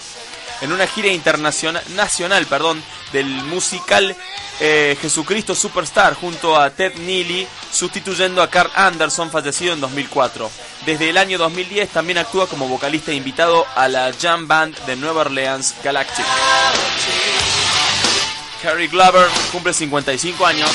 en una gira internacional nacional, perdón, del musical eh, Jesucristo Superstar junto a Ted Neely, sustituyendo a Carl Anderson, fallecido en 2004. Desde el año 2010 también actúa como vocalista invitado a la jam band de Nueva Orleans Galactic. Harry Glover cumple 55 años.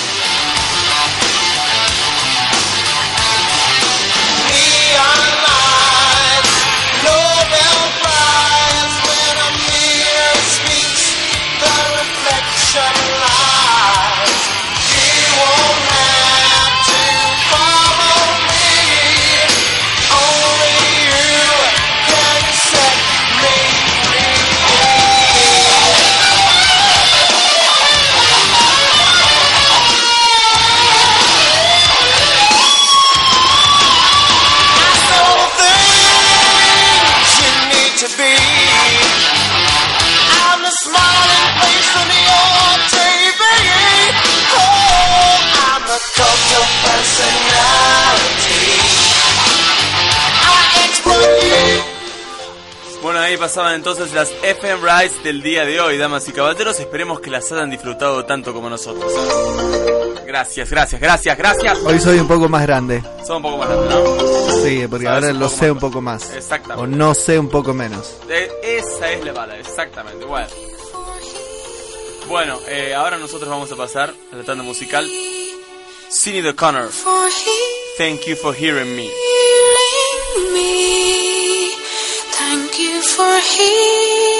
Ahí pasaban entonces las FM Rides del día de hoy, damas y caballeros. Esperemos que las hayan disfrutado tanto como nosotros. Gracias, gracias, gracias, gracias. Hoy soy un poco más grande. Son un poco más grandes, ¿no? Sí, porque Sabes ahora lo sé más. un poco más. Exactamente. O no sé un poco menos. Eh, esa es la bala, exactamente. Bueno, bueno eh, ahora nosotros vamos a pasar a la tanda musical. Cindy O'Connor, for Thank You for Hearing me. Thank you for hearing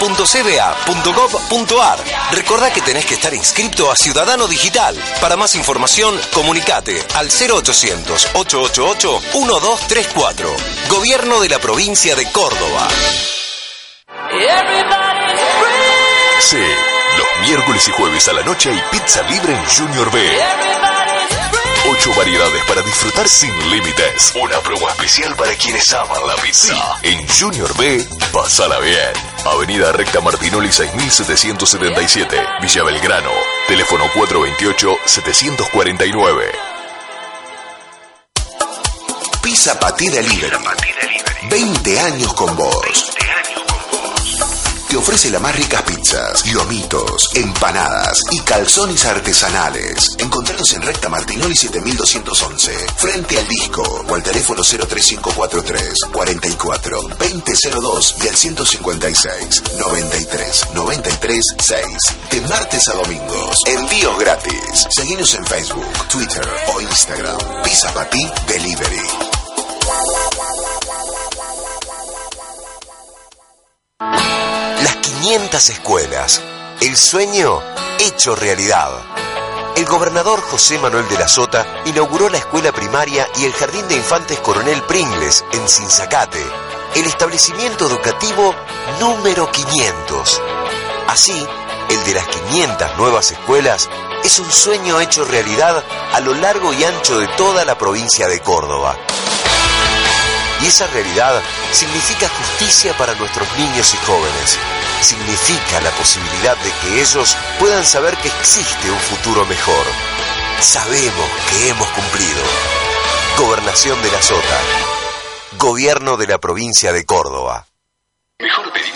boletoeducativogratuito.cba.gov.ar. Recordá que tenés que estar inscrito a Ciudadano Digital. Para más información, comunicate al 0800 888 1234. Gobierno de la provincia de Córdoba. Sí, los miércoles y jueves a la noche hay pizza libre en Junior B. Ocho variedades para disfrutar sin límites. Una promo especial para quienes aman la pizza. En Junior B, pasala bien. Avenida Recta Martinoli 6777, Villa Belgrano. Teléfono 428-749. Pizza Patí Delivery. 20 años con vos. Ofrece las más ricas pizzas, lomitos, empanadas y calzones artesanales. Encontranos en Recta Martinoli 7211, frente al disco, o al teléfono 03543 44 2002 y al 156 93 93 6. De martes a domingos. Envíos gratis. Seguinos en Facebook, Twitter o Instagram. Pizza Patí Delivery. 500 escuelas. El sueño hecho realidad. El gobernador José Manuel de la Sota inauguró la escuela primaria y el jardín de infantes Coronel Pringles en Sinzacate, el establecimiento educativo número 500. Así, el de las 500 nuevas escuelas es un sueño hecho realidad a lo largo y ancho de toda la provincia de Córdoba. Y esa realidad significa justicia para nuestros niños y jóvenes. Significa la posibilidad de que ellos puedan saber que existe un futuro mejor. Sabemos que hemos cumplido. Gobernación de la Sota. Gobierno de la provincia de Córdoba. Mejor pedir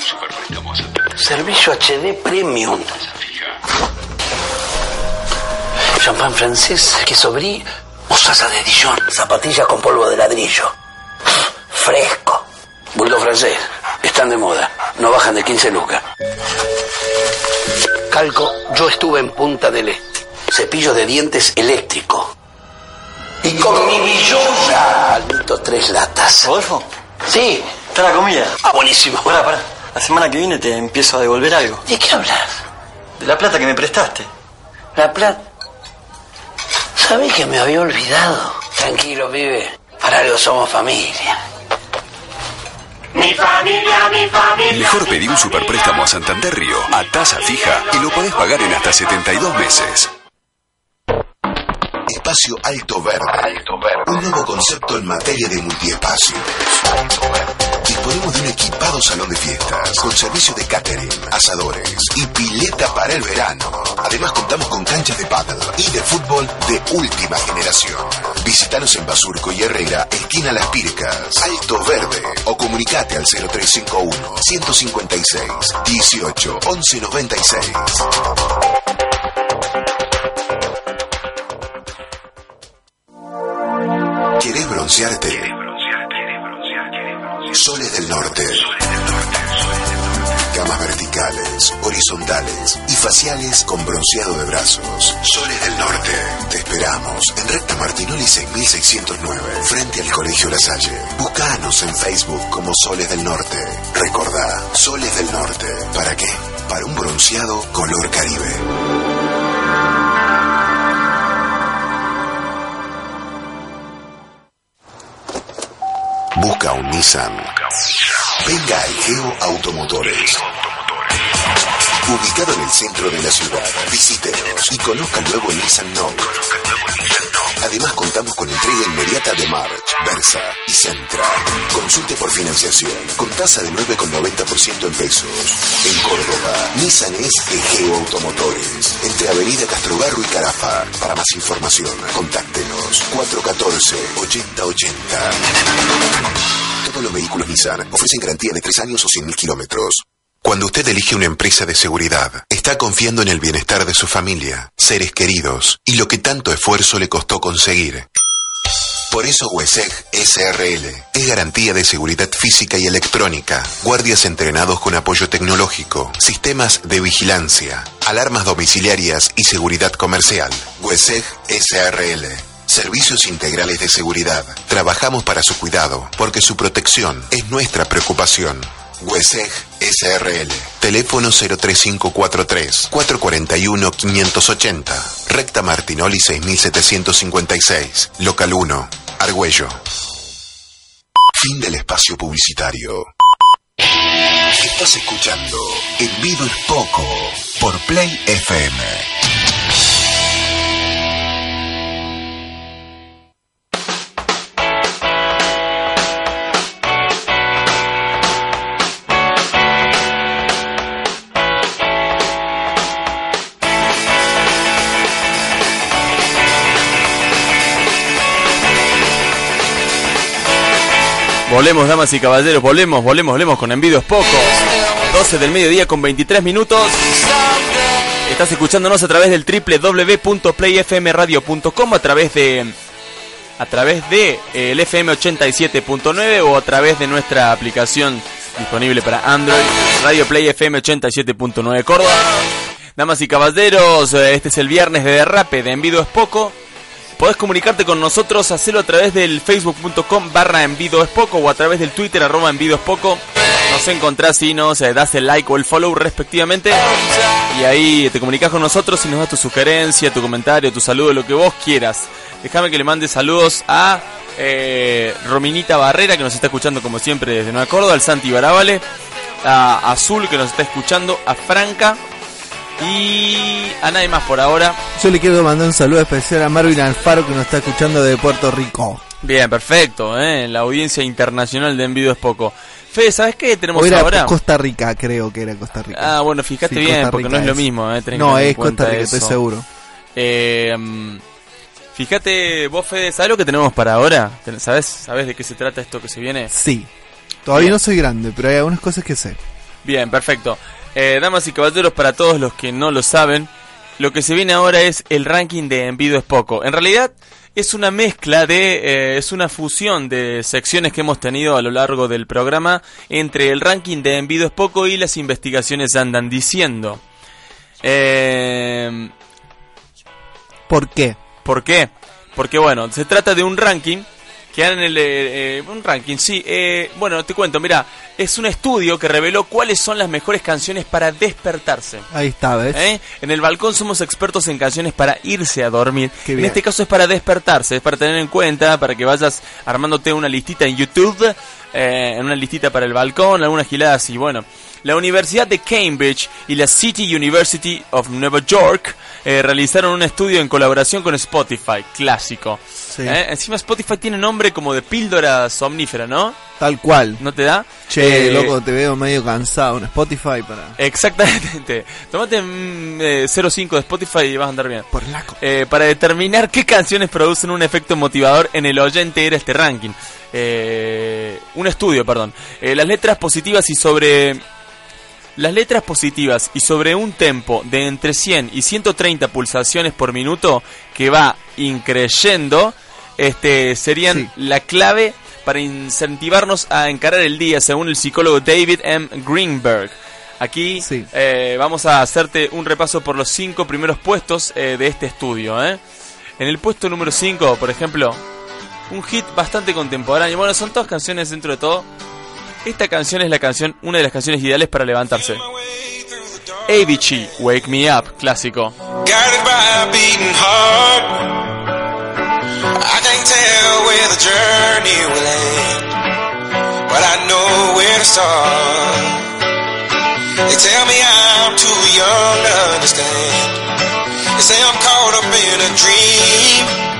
un Servicio HD Premium. Champán francés, queso brie, mostaza de Dijon, zapatillas con polvo de ladrillo. Fresco. Bulldog francés. Están de moda. No bajan de 15 lucas. Calco, yo estuve en Punta del Este. Cepillo de dientes eléctrico. Y con mi billulla. Almito tres latas. ¿Rodolfo? Sí. ¿Está la comida? Ah, buenísimo. Pará, pará. La semana que viene te empiezo a devolver algo. ¿De qué hablas? De la plata que me prestaste. La plata. ¿Sabés que me había olvidado? Tranquilo, pibe. Para algo somos familia. Mi familia, mi familia. Mejor pedí un superpréstamo a Santander Río a tasa fija y lo podés pagar en hasta 72 meses. Espacio Alto Verde. Un nuevo concepto en materia de multiespacios. Disponemos de un equipado salón de fiestas con servicio de catering, asadores y pileta para el verano. Además contamos con canchas de paddle y de fútbol de última generación. Visítanos en Basurco y Herrera, esquina Las Pircas, Alto Verde o comunicate al 0351 156 18 11 96. ¿Querés broncearte? Soles del Norte. Camas verticales, horizontales y faciales con bronceado de brazos. Soles del Norte. Te esperamos en Recta Martinoli 6609, frente al Colegio La Salle. Búscanos en Facebook como Soles del Norte. Recordá, Soles del Norte. ¿Para qué? Para un bronceado color Caribe. Busca un Nissan. Venga a Egeo Automotores. Ubicado en el centro de la ciudad, visítenos y conozca el nuevo Nissan Note. Además contamos con entrega inmediata de March, Versa y Centra. Consulte por financiación con tasa de 9,90% en pesos. En Córdoba, Nissan es Egeo Automotores, entre Avenida Castrobarro y Carafa. Para más información, contáctenos 414-8080. Todos los vehículos Nissan ofrecen garantía de 3 años o 100.000 kilómetros. Cuando usted elige una empresa de seguridad, está confiando en el bienestar de su familia, seres queridos y lo que tanto esfuerzo le costó conseguir. Por eso WESEG SRL es garantía de seguridad física y electrónica, guardias entrenados con apoyo tecnológico, sistemas de vigilancia, alarmas domiciliarias y seguridad comercial. WESEG SRL. Servicios integrales de seguridad. Trabajamos para su cuidado, porque su protección es nuestra preocupación. WESEG SRL. Teléfono 03543 441 580. Recta Martinoli 6756. Local 1. Argüello. Fin del espacio publicitario. Estás escuchando El Vivo es Poco por Play FM. Volvemos, damas y caballeros, volvemos, volvemos, volvemos con Envidios Pocos. 12 del mediodía con 23 minutos. Estás escuchándonos a través del www.playfmradio.com, a través de a través de eh, el FM 87.9 o a través de nuestra aplicación disponible para Android, Radio Play FM 87.9 Córdoba. Damas y caballeros, eh, este es el viernes de derrape de Envido es poco. Podés comunicarte con nosotros, hacerlo a través del facebook.com barra poco o a través del twitter arroba poco. Nos encontrás y nos eh, das el like o el follow respectivamente. Y ahí te comunicas con nosotros y nos das tu sugerencia, tu comentario, tu saludo, lo que vos quieras. Déjame que le mande saludos a eh, Rominita Barrera, que nos está escuchando como siempre desde Nueva Córdoba, al Santi Barabale, a Azul, que nos está escuchando, a Franca y a nadie más por ahora. Yo le quiero mandar un saludo especial a Marvin Alfaro que nos está escuchando de Puerto Rico. Bien, perfecto, ¿eh? la audiencia internacional de Envido es poco. Fede, ¿sabes qué tenemos O era ahora? Costa Rica, creo que era Costa Rica. Ah, bueno, fíjate Sí, bien, porque no es lo mismo. ¿eh? No, es Costa Rica, estoy seguro. Eh, fíjate, vos, Fede, ¿sabes lo que tenemos para ahora? ¿Sabes, ¿Sabes de qué se trata esto que se viene? Sí. Todavía Bien. no soy grande, pero hay algunas cosas que sé. Bien, perfecto. Eh, damas y caballeros, para todos los que no lo saben, lo que se viene ahora es el ranking de Envido es poco. En realidad es una mezcla de, eh, es una fusión de secciones que hemos tenido a lo largo del programa entre el ranking de Envido es poco y las investigaciones andan diciendo. Eh, ¿Por qué? ¿Por qué? Porque bueno, se trata de un ranking que en el eh, eh, un ranking, sí. eh, bueno, te cuento, mira, es un estudio que reveló cuáles son las mejores canciones para despertarse. Ahí está, ¿ves? ¿Eh? En el balcón somos expertos en canciones para irse a dormir. Qué En este caso es para despertarse, es para tener en cuenta, para que vayas armándote una listita en YouTube, eh, en una listita para el balcón, algunas giladas y bueno. La Universidad de Cambridge y la City University of Nueva York eh, realizaron un estudio en colaboración con Spotify, clásico. Sí. ¿Eh? Encima Spotify tiene nombre como de píldora somnífera, ¿no? Tal cual. ¿No te da? Che, Eh, loco, te veo medio cansado en Spotify para... Exactamente. Tomate mm, eh, 0.5 de Spotify y vas a andar bien. Por laco. Eh, para determinar qué canciones producen un efecto motivador en el oyente era este ranking. Eh, un estudio, perdón. Eh, las letras positivas y sobre... Las letras positivas y sobre un tempo de entre 100 y 130 pulsaciones por minuto que va increyendo, este, serían Sí. la clave para incentivarnos a encarar el día, según el psicólogo David M. Greenberg. Aquí Sí. eh, vamos a hacerte un repaso por los cinco primeros puestos eh, de este estudio. ¿eh? En el puesto número 5, por ejemplo, un hit bastante contemporáneo. Bueno, son todas canciones dentro de todo. Esta canción es la canción, una de las canciones ideales para levantarse. Avicii, Wake Me Up, clásico. They tell me I'm too young to understand. They say I'm caught up in a dream.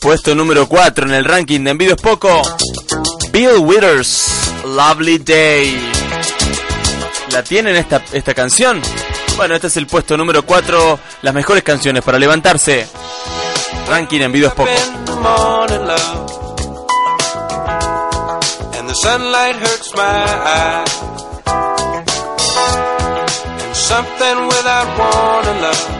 Puesto número 4 en el ranking de Envidio es Poco. Bill Withers, Lovely Day. ¿La tienen esta, esta canción? Bueno, este es el puesto número 4. Las mejores canciones para levantarse. Ranking Envidio es Poco. something without warning, love.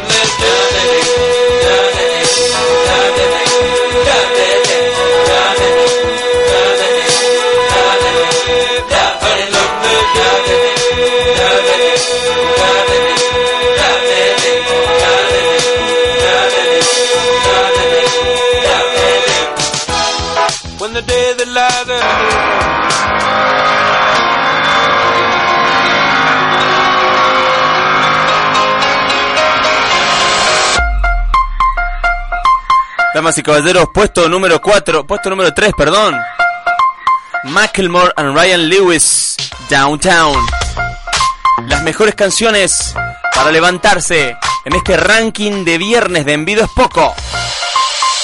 Damas y caballeros, puesto número 4, puesto número 3, perdón. Macklemore and Ryan Lewis, Downtown. Las mejores canciones para levantarse en este ranking de viernes de Envido es Poco.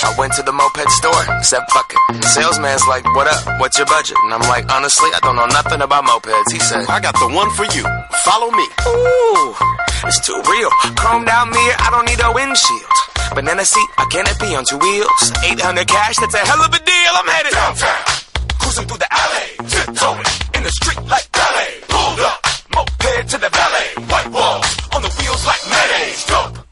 I went to the moped store, said fuck it. The salesman's like, what up? What's your budget? And I'm like, honestly, I don't know nothing about mopeds. He said, I got the one for you. Follow me. Ooh, it's too real. Chrome down mirror, I don't need a windshield. Banana seat, a canopy on two wheels. 800 cash, that's a hell of a deal. I'm headed downtown. Cruising through the alley, tiptoeing in the street like ballet. Pulled up, moped to the ballet. White walls on the wheels like mayonnaise. Dope.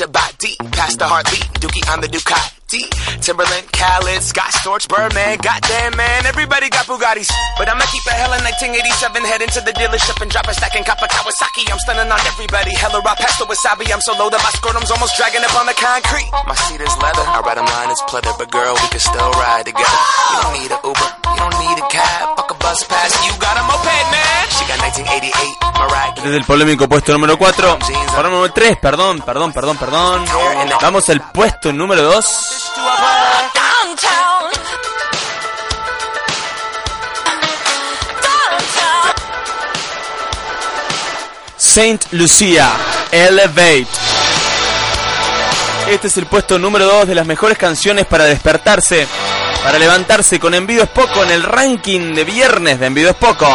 Body. Past the heartbeat, Dookie on the Ducati. Timberland, Khaled, Scott Storch, Birdman, goddamn man, everybody got Bugattis. But I'ma keep a hell in 1987, head into the dealership and drop a stack and cop a Kawasaki. I'm stunning on everybody, hella raw past the wasabi. I'm so low that my scrotum's almost dragging up on the concrete. My seat is leather, I ride a line, it's pleather, but girl, we can still ride together. You don't need a Uber, you don't need a cab, fuck a bus pass, you got a moped, man. She got 1988, Mariah Desde el polémico puesto número 4. Puesto número 3, perdón, perdón, perdón, perdón. Vamos al puesto número 2. Downtown. Saint Lucia, Elevate. Este es el puesto número 2 de las mejores canciones para despertarse, para levantarse con Envido es Poco en el ranking de viernes de Envido es Poco.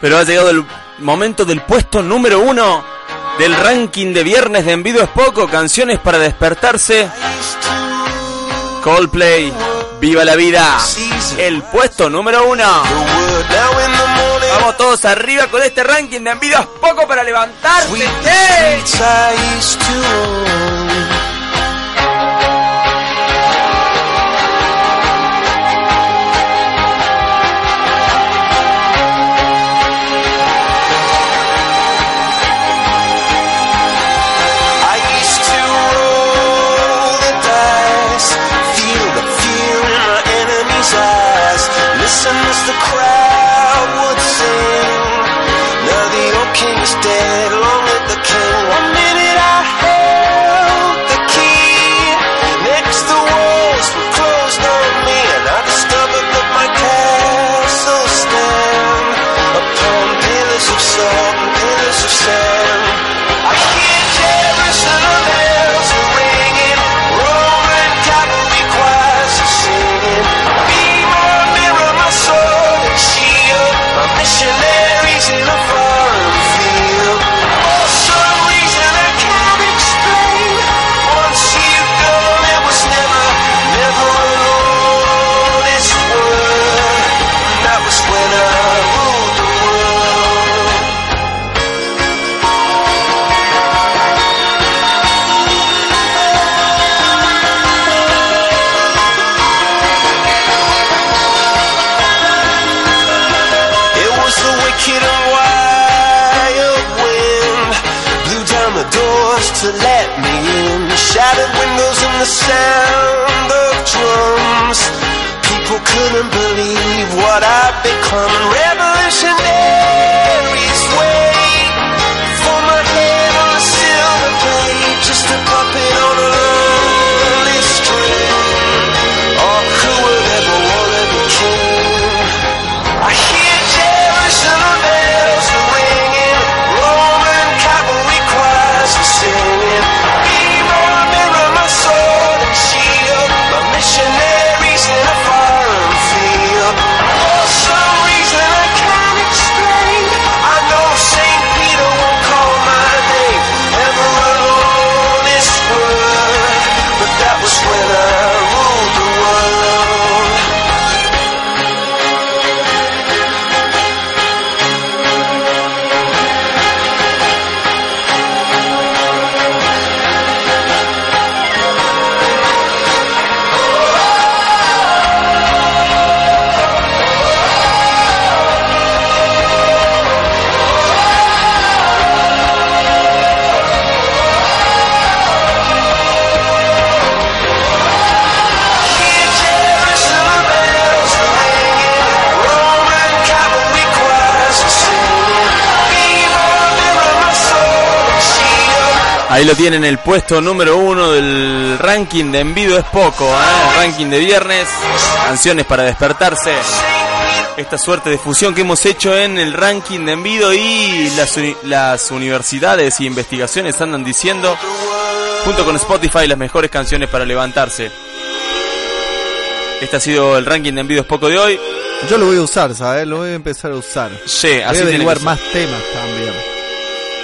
Pero ha llegado el momento del puesto número uno del ranking de viernes de Envido es Poco. Canciones para despertarse. Coldplay, viva la vida. El puesto número uno. Vamos todos arriba con este ranking de Envido es Poco para levantarse. Let me in. Shattered windows and the sound of drums. People couldn't believe what I'd become. Revolutionaries wait for my head on a silver plate, just a puppet on a Ahí lo tienen, el puesto número uno del ranking de Envido es poco, ¿eh? el ranking de viernes, canciones para despertarse. Esta suerte de fusión que hemos hecho en el ranking de Envido y las, uni- las universidades y investigaciones andan diciendo, junto con Spotify, las mejores canciones para levantarse. Este ha sido el ranking de Envido es poco de hoy. Yo lo voy a usar, ¿sabes? Lo voy a empezar a usar. Sí, voy así a tiene averiguar más temas también.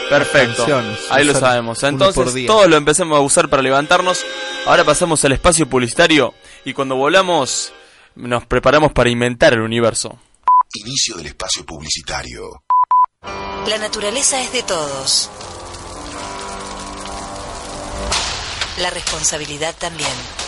Perfecto. Ahí lo sabemos. Entonces, todo lo empecemos a usar para levantarnos. Ahora pasamos al espacio publicitario y cuando volamos nos preparamos para inventar el universo. Inicio del espacio publicitario. La naturaleza es de todos. La responsabilidad también.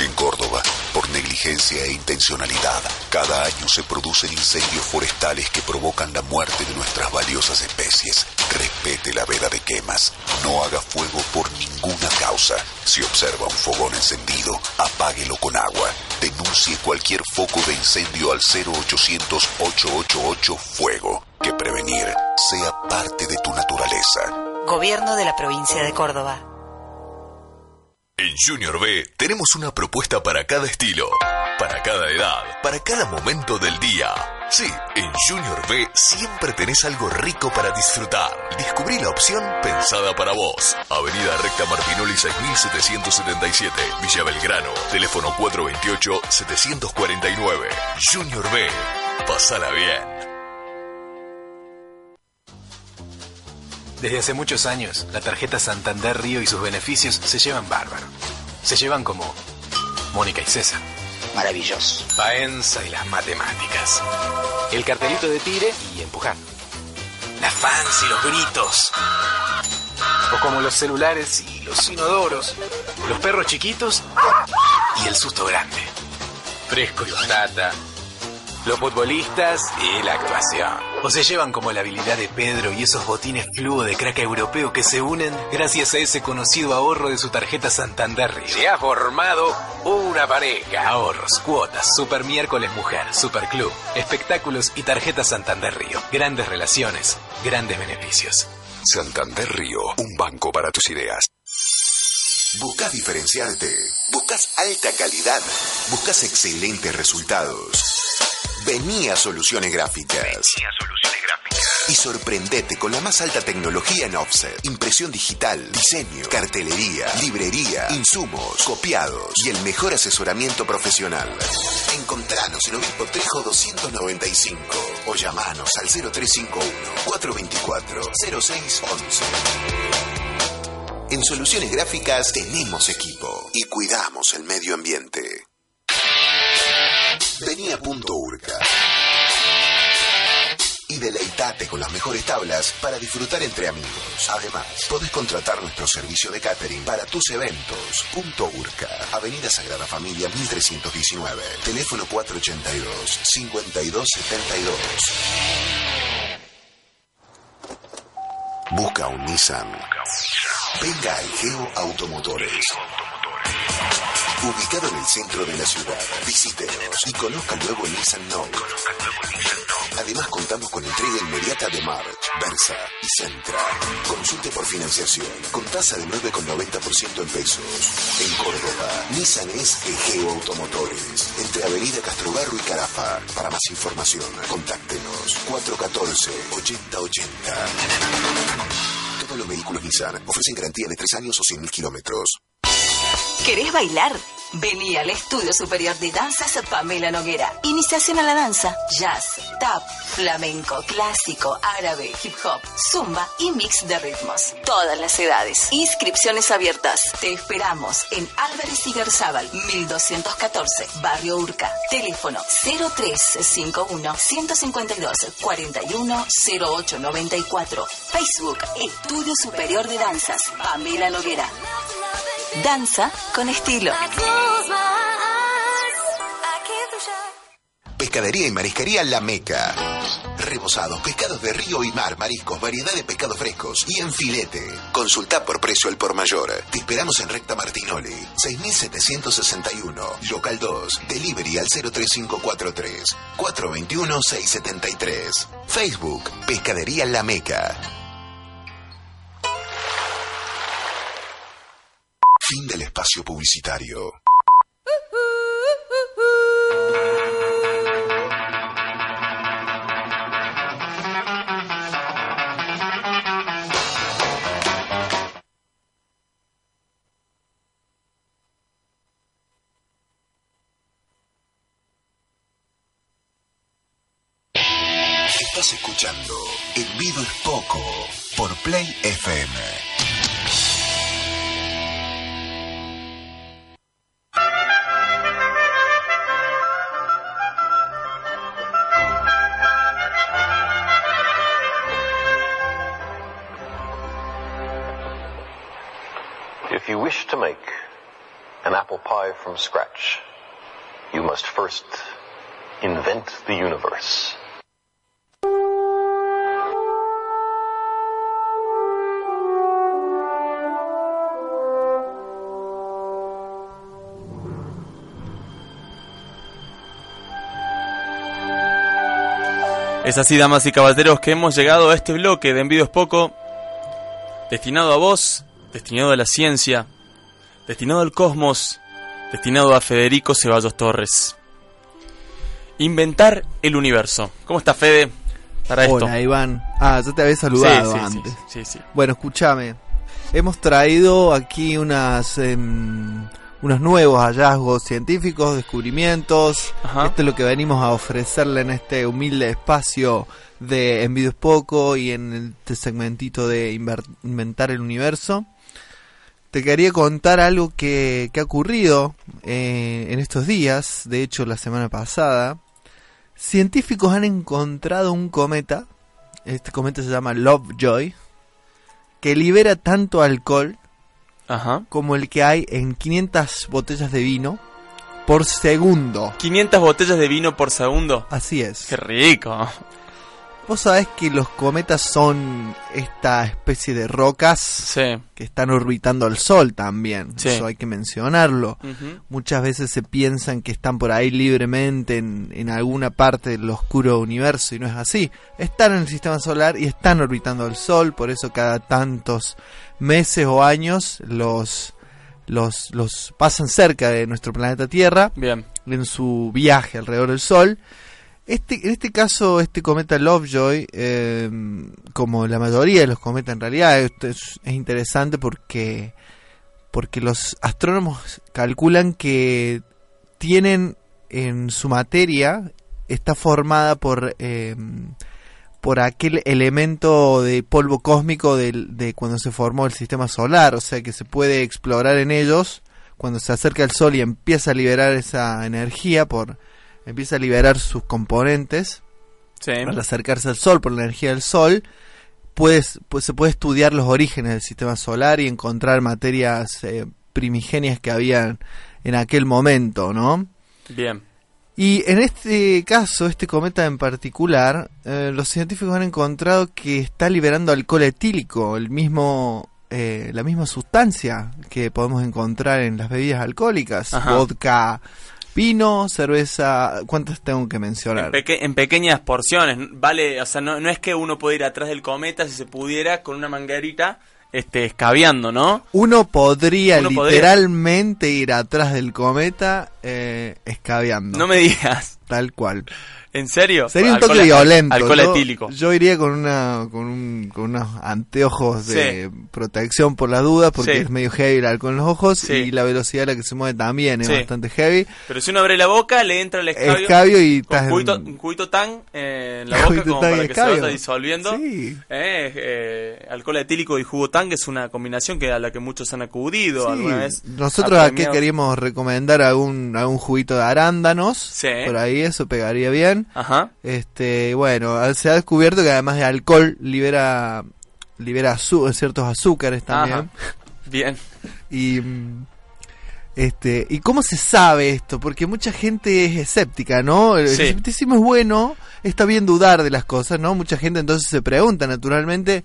En Córdoba, por negligencia e intencionalidad, cada año se producen incendios forestales que provocan la muerte de nuestras valiosas especies. Respete la veda de quemas. No haga fuego por ninguna causa. Si observa un fogón encendido, apáguelo con agua. Denuncie cualquier foco de incendio al 0800-888-FUEGO. Que prevenir sea parte de tu naturaleza. Gobierno de la provincia de Córdoba. En Junior B tenemos una propuesta para cada estilo, para cada edad, para cada momento del día. Sí, en Junior B siempre tenés algo rico para disfrutar. Descubrí la opción pensada para vos. Avenida Recta Martinoli 6777, Villa Belgrano. Teléfono 428-749. Junior B. Pasala bien. Desde hace muchos años, la tarjeta Santander Río y sus beneficios se llevan bárbaro. Se llevan como Mónica y César. Maravilloso. Paenza y las matemáticas. El cartelito de tire y empujar. La fans y los gritos. O como los celulares y los inodoros. Los perros chiquitos y el susto grande. Fresco y batata. Los futbolistas y la actuación. O se llevan como la habilidad de Pedro y esos botines fluo de crack europeo que se unen gracias a ese conocido ahorro de su tarjeta Santander Río. Se ha formado una pareja. Ahorros, cuotas, super miércoles mujer, super club, espectáculos y tarjeta Santander Río. Grandes relaciones, grandes beneficios. Santander Río, un banco para tus ideas. Buscas diferenciarte, buscas alta calidad, buscas excelentes resultados. Vení a Soluciones Gráficas. Y sorprendete con la más alta tecnología en offset, impresión digital, diseño, cartelería, librería, insumos, copiados y el mejor asesoramiento profesional. Encontranos en Obispo Trejo 295 o llamanos al 0351 424 0611. En Soluciones Gráficas tenemos equipo y cuidamos el medio ambiente. Vení a Punto Urca. Y deleitate con las mejores tablas para disfrutar entre amigos. Además, podés contratar nuestro servicio de catering para tus eventos. Punto Urca, Avenida Sagrada Familia 1319. Teléfono 482-5272. Busca un Nissan. Venga a Egeo Automotores. Ubicado en el centro de la ciudad, visítenos y conozca el nuevo Nissan Note. Además contamos con entrega inmediata de March, Versa y Centra. Consulte por financiación con tasa de 9,90% en pesos. En Córdoba, Nissan es Egeo Automotores, entre Avenida Castrogarro y Carafa. Para más información, contáctenos 414-8080. Todos los vehículos Nissan ofrecen garantía de 3 años o 100.000 kilómetros. ¿Querés bailar? Vení al Estudio Superior de Danzas Pamela Noguera. Iniciación a la danza, jazz, tap, flamenco, clásico, árabe, hip hop, zumba y mix de ritmos. Todas las edades. Inscripciones abiertas. Te esperamos en Álvarez y Garzábal, 1214, Barrio Urca. Teléfono 0351 152 41 0894. Facebook Estudio Superior de Danzas Pamela Noguera. Danza con estilo. Pescadería y marisquería La Meca. Rebozados, pescados de río y mar, mariscos, variedad de pescados frescos y en filete. Consulta por precio al por mayor. Te esperamos en Recta Martinoli, 6761, local 2, delivery al 03543, 421-673. Facebook, Pescadería La Meca. Fin del espacio publicitario. Es así, damas y caballeros, que hemos llegado a este bloque de Envíos Poco, destinado a vos, destinado a la ciencia, destinado al cosmos, destinado a Federico Ceballos Torres. Inventar el universo. ¿Cómo está Fede? Para esto. Hola, Iván. Ah, ya te había saludado Sí, sí, antes. sí, sí, sí. Bueno, escúchame. Hemos traído aquí unas em, unos nuevos hallazgos científicos, descubrimientos. Ajá. Esto es lo que venimos a ofrecerle en este humilde espacio de En Video es Poco y en este segmentito de Inventar el Universo. Te quería contar algo que, que ha ocurrido eh, en estos días, de hecho la semana pasada. Científicos han encontrado un cometa, este cometa se llama Lovejoy, que libera tanto alcohol Ajá. como el que hay en 500 botellas de vino por segundo. 500 botellas de vino por segundo. Así es. Qué rico. Vos sabés que los cometas son esta especie de rocas que están orbitando al Sol también. Sí. Eso hay que mencionarlo. Muchas veces se piensan que están por ahí libremente en, en alguna parte del oscuro universo y no es así. Están en el sistema solar y están orbitando al Sol, por eso cada tantos meses o años los, los, los pasan cerca de nuestro planeta Tierra Bien. en su viaje alrededor del Sol. Este, en este caso, este cometa Lovejoy, eh, como la mayoría de los cometas en realidad, es, es interesante porque, porque los astrónomos calculan que tienen en su materia, está formada por, eh, por aquel elemento de polvo cósmico del- de cuando se formó el sistema solar, o sea que se puede explorar en ellos cuando se acerca al Sol y empieza a liberar esa energía por empieza a liberar sus componentes Sí. al acercarse al Sol por la energía del Sol puedes, pues se puede estudiar los orígenes del sistema solar y encontrar materias eh, primigenias que habían en aquel momento, ¿no? Bien. Y en este caso, este cometa en particular, eh, los científicos han encontrado que está liberando alcohol etílico, el mismo, eh, la misma sustancia que podemos encontrar en las bebidas alcohólicas, Ajá. vodka, vino, cerveza, ¿cuántas tengo que mencionar? Peque- en pequeñas porciones. Vale, o sea, no, no es que uno puede ir atrás del cometa si se pudiera con una manguerita este, escabeando, ¿no? Uno podría Uno podría. literalmente ir atrás del cometa eh, escabeando. No me digas. Tal cual. ¿En serio? Sería un toque violento. Alcohol yo, etílico. yo iría con una con, un- con unos anteojos de protección por las dudas porque Sí. es medio heavy el alcohol en los ojos Sí. y la velocidad a la que se mueve también es bastante heavy. Pero si uno abre la boca, le entra el escabio. Escabio y estás en- juguito, un juguito tan eh, en la boca como para que se vaya disolviendo. Eh, eh, alcohol etílico y jugo tang es una combinación que a la que muchos han acudido alguna vez. Nosotros aquí queríamos recomendar algún, algún juguito de arándanos. Por ahí eso pegaría bien. Ajá. Este, bueno, se ha descubierto que además de alcohol libera libera ciertos azúcares también. Ajá. Bien. Y este, ¿y cómo se sabe esto? Porque mucha gente es escéptica, ¿no? El Sí. escepticismo es bueno, está bien dudar de las cosas, ¿no? Mucha gente entonces se pregunta naturalmente,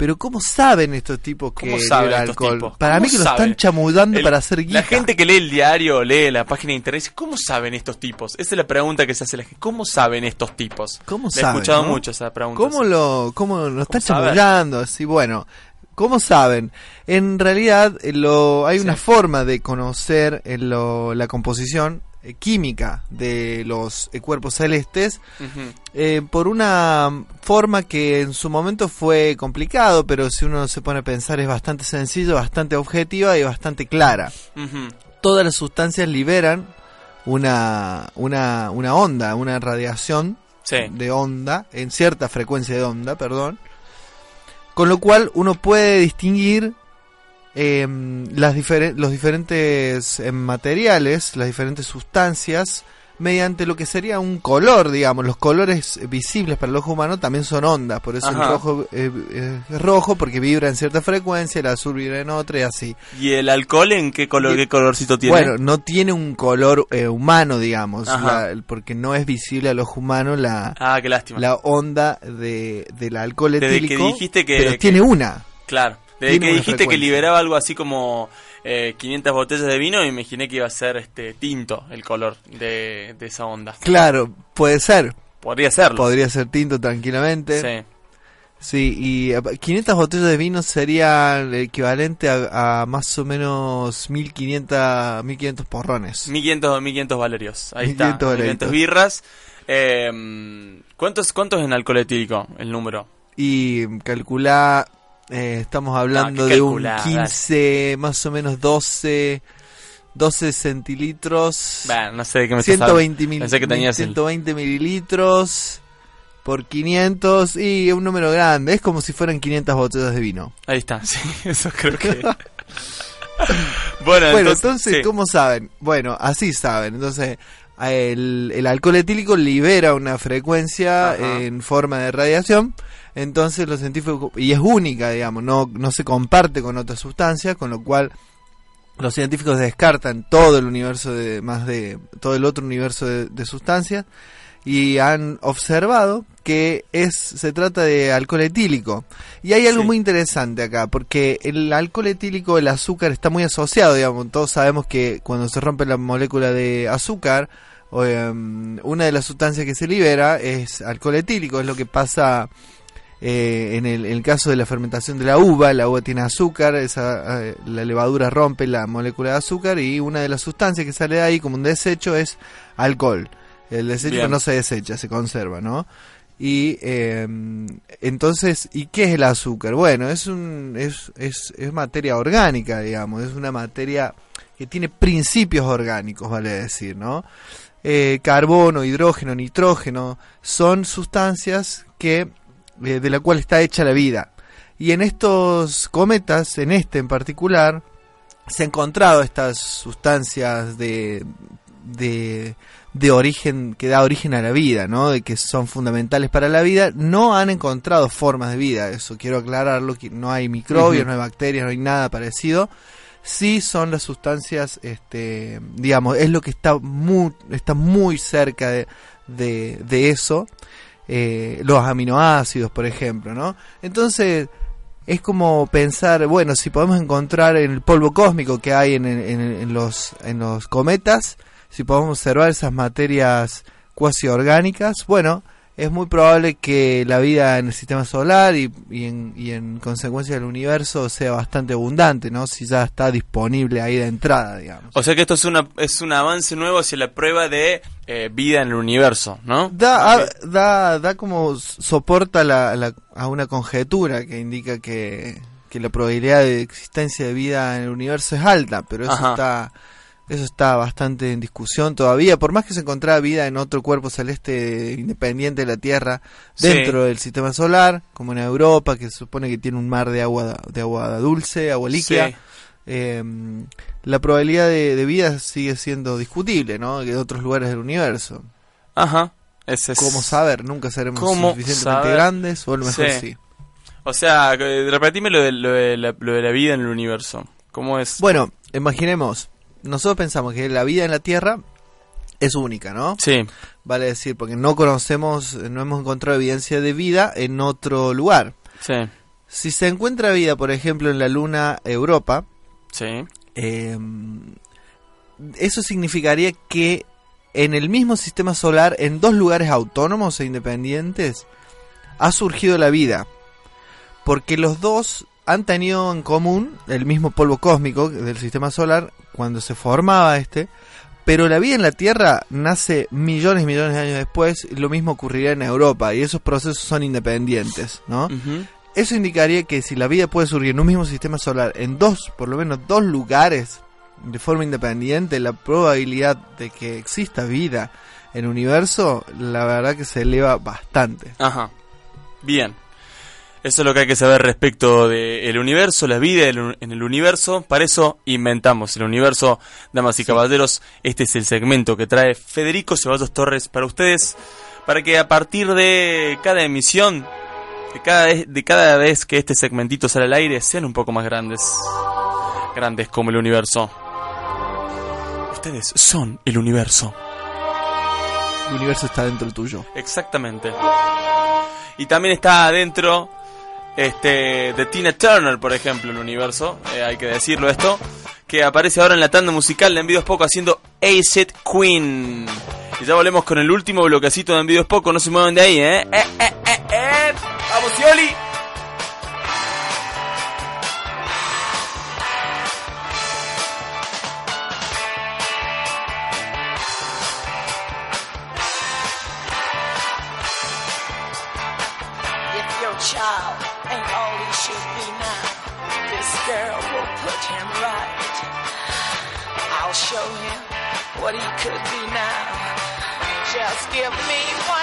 pero ¿cómo saben estos tipos que ¿Cómo saben estos alcohol? tipos? Para ¿Cómo mí que lo saben? están chamullando El- para hacer guita. La gente que lee el diario, lee la página de internet, dice, ¿cómo saben estos tipos? Esa es la pregunta que se hace la gente. ¿Cómo saben estos tipos? ¿Cómo saben, He escuchado no? mucho esa pregunta. ¿Cómo sí. lo, cómo lo están saber? chamullando? Así, bueno, ¿cómo saben? En realidad, eh, lo, hay una forma de conocer eh, lo- la composición eh, química de los eh, cuerpos celestes eh, por una forma que en su momento fue complicado, pero si uno se pone a pensar es bastante sencillo, bastante objetiva y bastante clara. Todas las sustancias liberan una, una, una onda, una radiación Sí. de onda, en cierta frecuencia de onda, perdón. Con lo cual uno puede distinguir em, las diferen- los diferentes em, materiales, las diferentes sustancias, mediante lo que sería un color, digamos. Los colores visibles para el ojo humano también son ondas, por eso el Ajá. rojo eh, eh, es rojo porque vibra en cierta frecuencia, el azul vibra en otra y así. ¿Y el alcohol en qué color, qué colorcito tiene? Bueno, no tiene un color eh, humano, digamos, la- porque no es visible al ojo humano la, ah, qué lástima. la onda de, del alcohol Desde que etílico. dijiste que- pero que- tiene una. Claro. Desde que dijiste que liberaba algo así como eh, 500 botellas de vino, me imaginé que iba a ser este tinto el color de, de esa onda. Claro, puede ser. Podría serlo. Podría ser tinto tranquilamente. Sí. Sí, y eh, 500 botellas de vino sería el equivalente a, a más o menos 1500, 1500 porrones. 1500, 1500 valerios. Ahí 1500 está. valeritos. 1500 birras. Eh, ¿cuántos, ¿Cuántos en alcohol etílico el número? Y calcula, eh, estamos hablando ¿qué de un calculá? 15, más o menos 12, 12 centilitros. No sé de qué me estás 120, hablando. mil- Pensé que tenías el- 120 mililitros por 500 y un número grande. Es como si fueran 500 botellas de vino. Ahí está, sí, eso creo que. bueno, Bueno, entonces, entonces, sí. ¿cómo saben? Bueno, así saben. Entonces, el, el alcohol etílico libera una frecuencia Ajá. en forma de radiación. Entonces, los científicos. Y es única, digamos, no, no se comparte con otras sustancias, con lo cual. Los científicos descartan todo el universo de más de todo el otro universo de, de sustancias y han observado que es se trata de alcohol etílico. Y hay algo muy interesante acá, porque el alcohol etílico, el azúcar está muy asociado, digamos, todos sabemos que cuando se rompe la molécula de azúcar, o, em, una de las sustancias que se libera es alcohol etílico, es lo que pasa eh, en, el, en el caso de la fermentación de la uva, la uva tiene azúcar, esa, eh, la levadura rompe la molécula de azúcar y una de las sustancias que sale de ahí como un desecho es alcohol. El desecho Bien. no se desecha, se conserva, ¿no? Y eh, entonces, ¿y qué es el azúcar? Bueno, es, un, es, es, es materia orgánica, digamos, es una materia que tiene principios orgánicos, vale decir, ¿no? Eh, carbono, hidrógeno, nitrógeno, son sustancias que eh, de la cual está hecha la vida. Y en estos cometas, en este en particular, se han encontrado estas sustancias de, de, de origen, que da origen a la vida, ¿no? De que son fundamentales para la vida. No han encontrado formas de vida, eso quiero aclararlo, que no hay microbios, no hay bacterias, no hay nada parecido. Sí son las sustancias, este, digamos, es lo que está muy, está muy cerca de, de, de eso eh, los aminoácidos, por ejemplo, ¿no? Entonces, es como pensar, bueno, si podemos encontrar en el polvo cósmico que hay en, en- en los, en los cometas, si podemos observar esas materias cuasi orgánicas, bueno, es muy probable que la vida en el sistema solar y, y en, y en consecuencia del universo sea bastante abundante, ¿no? Si ya está disponible ahí de entrada, digamos. O sea que esto es, una, es un avance nuevo hacia la prueba de eh, vida en el universo, ¿no? Da, a- da, da como soporta la, la- a una conjetura que indica que, que la probabilidad de existencia de vida en el universo es alta, pero eso Ajá. está eso está bastante en discusión todavía. Por más que se encontrara vida en otro cuerpo celeste independiente de la Tierra Sí. dentro del sistema solar, como en Europa, que se supone que tiene un mar de agua de agua dulce, agua líquida. Sí. eh, la probabilidad de, de vida sigue siendo discutible, ¿no? Que de otros lugares del universo. Ajá. Ese es... ¿Cómo saber? Nunca seremos ¿Cómo suficientemente saber? grandes, o a lo mejor Sí. sí. O sea, eh, repetime lo de, lo, de la, lo de la vida en el universo. ¿Cómo es? Bueno, imaginemos, nosotros pensamos que la vida en la Tierra es única, ¿no? Sí. Vale decir, porque no conocemos, no hemos encontrado evidencia de vida en otro lugar. Sí. Si se encuentra vida, por ejemplo, en la Luna Europa, Sí. eh, eso significaría que en el mismo sistema solar, en dos lugares autónomos e independientes, ha surgido la vida. Porque los dos han tenido en común el mismo polvo cósmico del sistema solar cuando se formaba este. Pero la vida en la Tierra nace millones y millones de años después. Y lo mismo ocurriría en Europa. Y esos procesos son independientes, ¿no? Eso indicaría que si la vida puede surgir en un mismo sistema solar, en dos, por lo menos dos lugares, de forma independiente, la probabilidad de que exista vida en el universo, la verdad que se eleva bastante. Ajá. Bien. Eso es lo que hay que saber respecto del universo, la vida en el- universo. Para eso inventamos el universo, damas y caballeros. Este es el segmento que trae Federico Ceballos Torres para ustedes, para que a partir de cada emisión, de cada, vez- de cada vez que este segmentito sale al aire, sean un poco más grandes. Grandes como el universo. Ustedes son el universo. El universo está dentro tuyo. Exactamente. Y también está adentro este de Tina Turner, por ejemplo, el universo, eh, hay que decirlo esto, que aparece ahora en la tanda musical de Envidios Poco haciendo Acid Queen. Y ya volvemos con el último bloquecito de Envidios Poco, no se muevan de ahí, ¿eh? ¡Eh, eh, eh, eh! ¡Vamos, Yoli! Show him what he could be now. Just give me one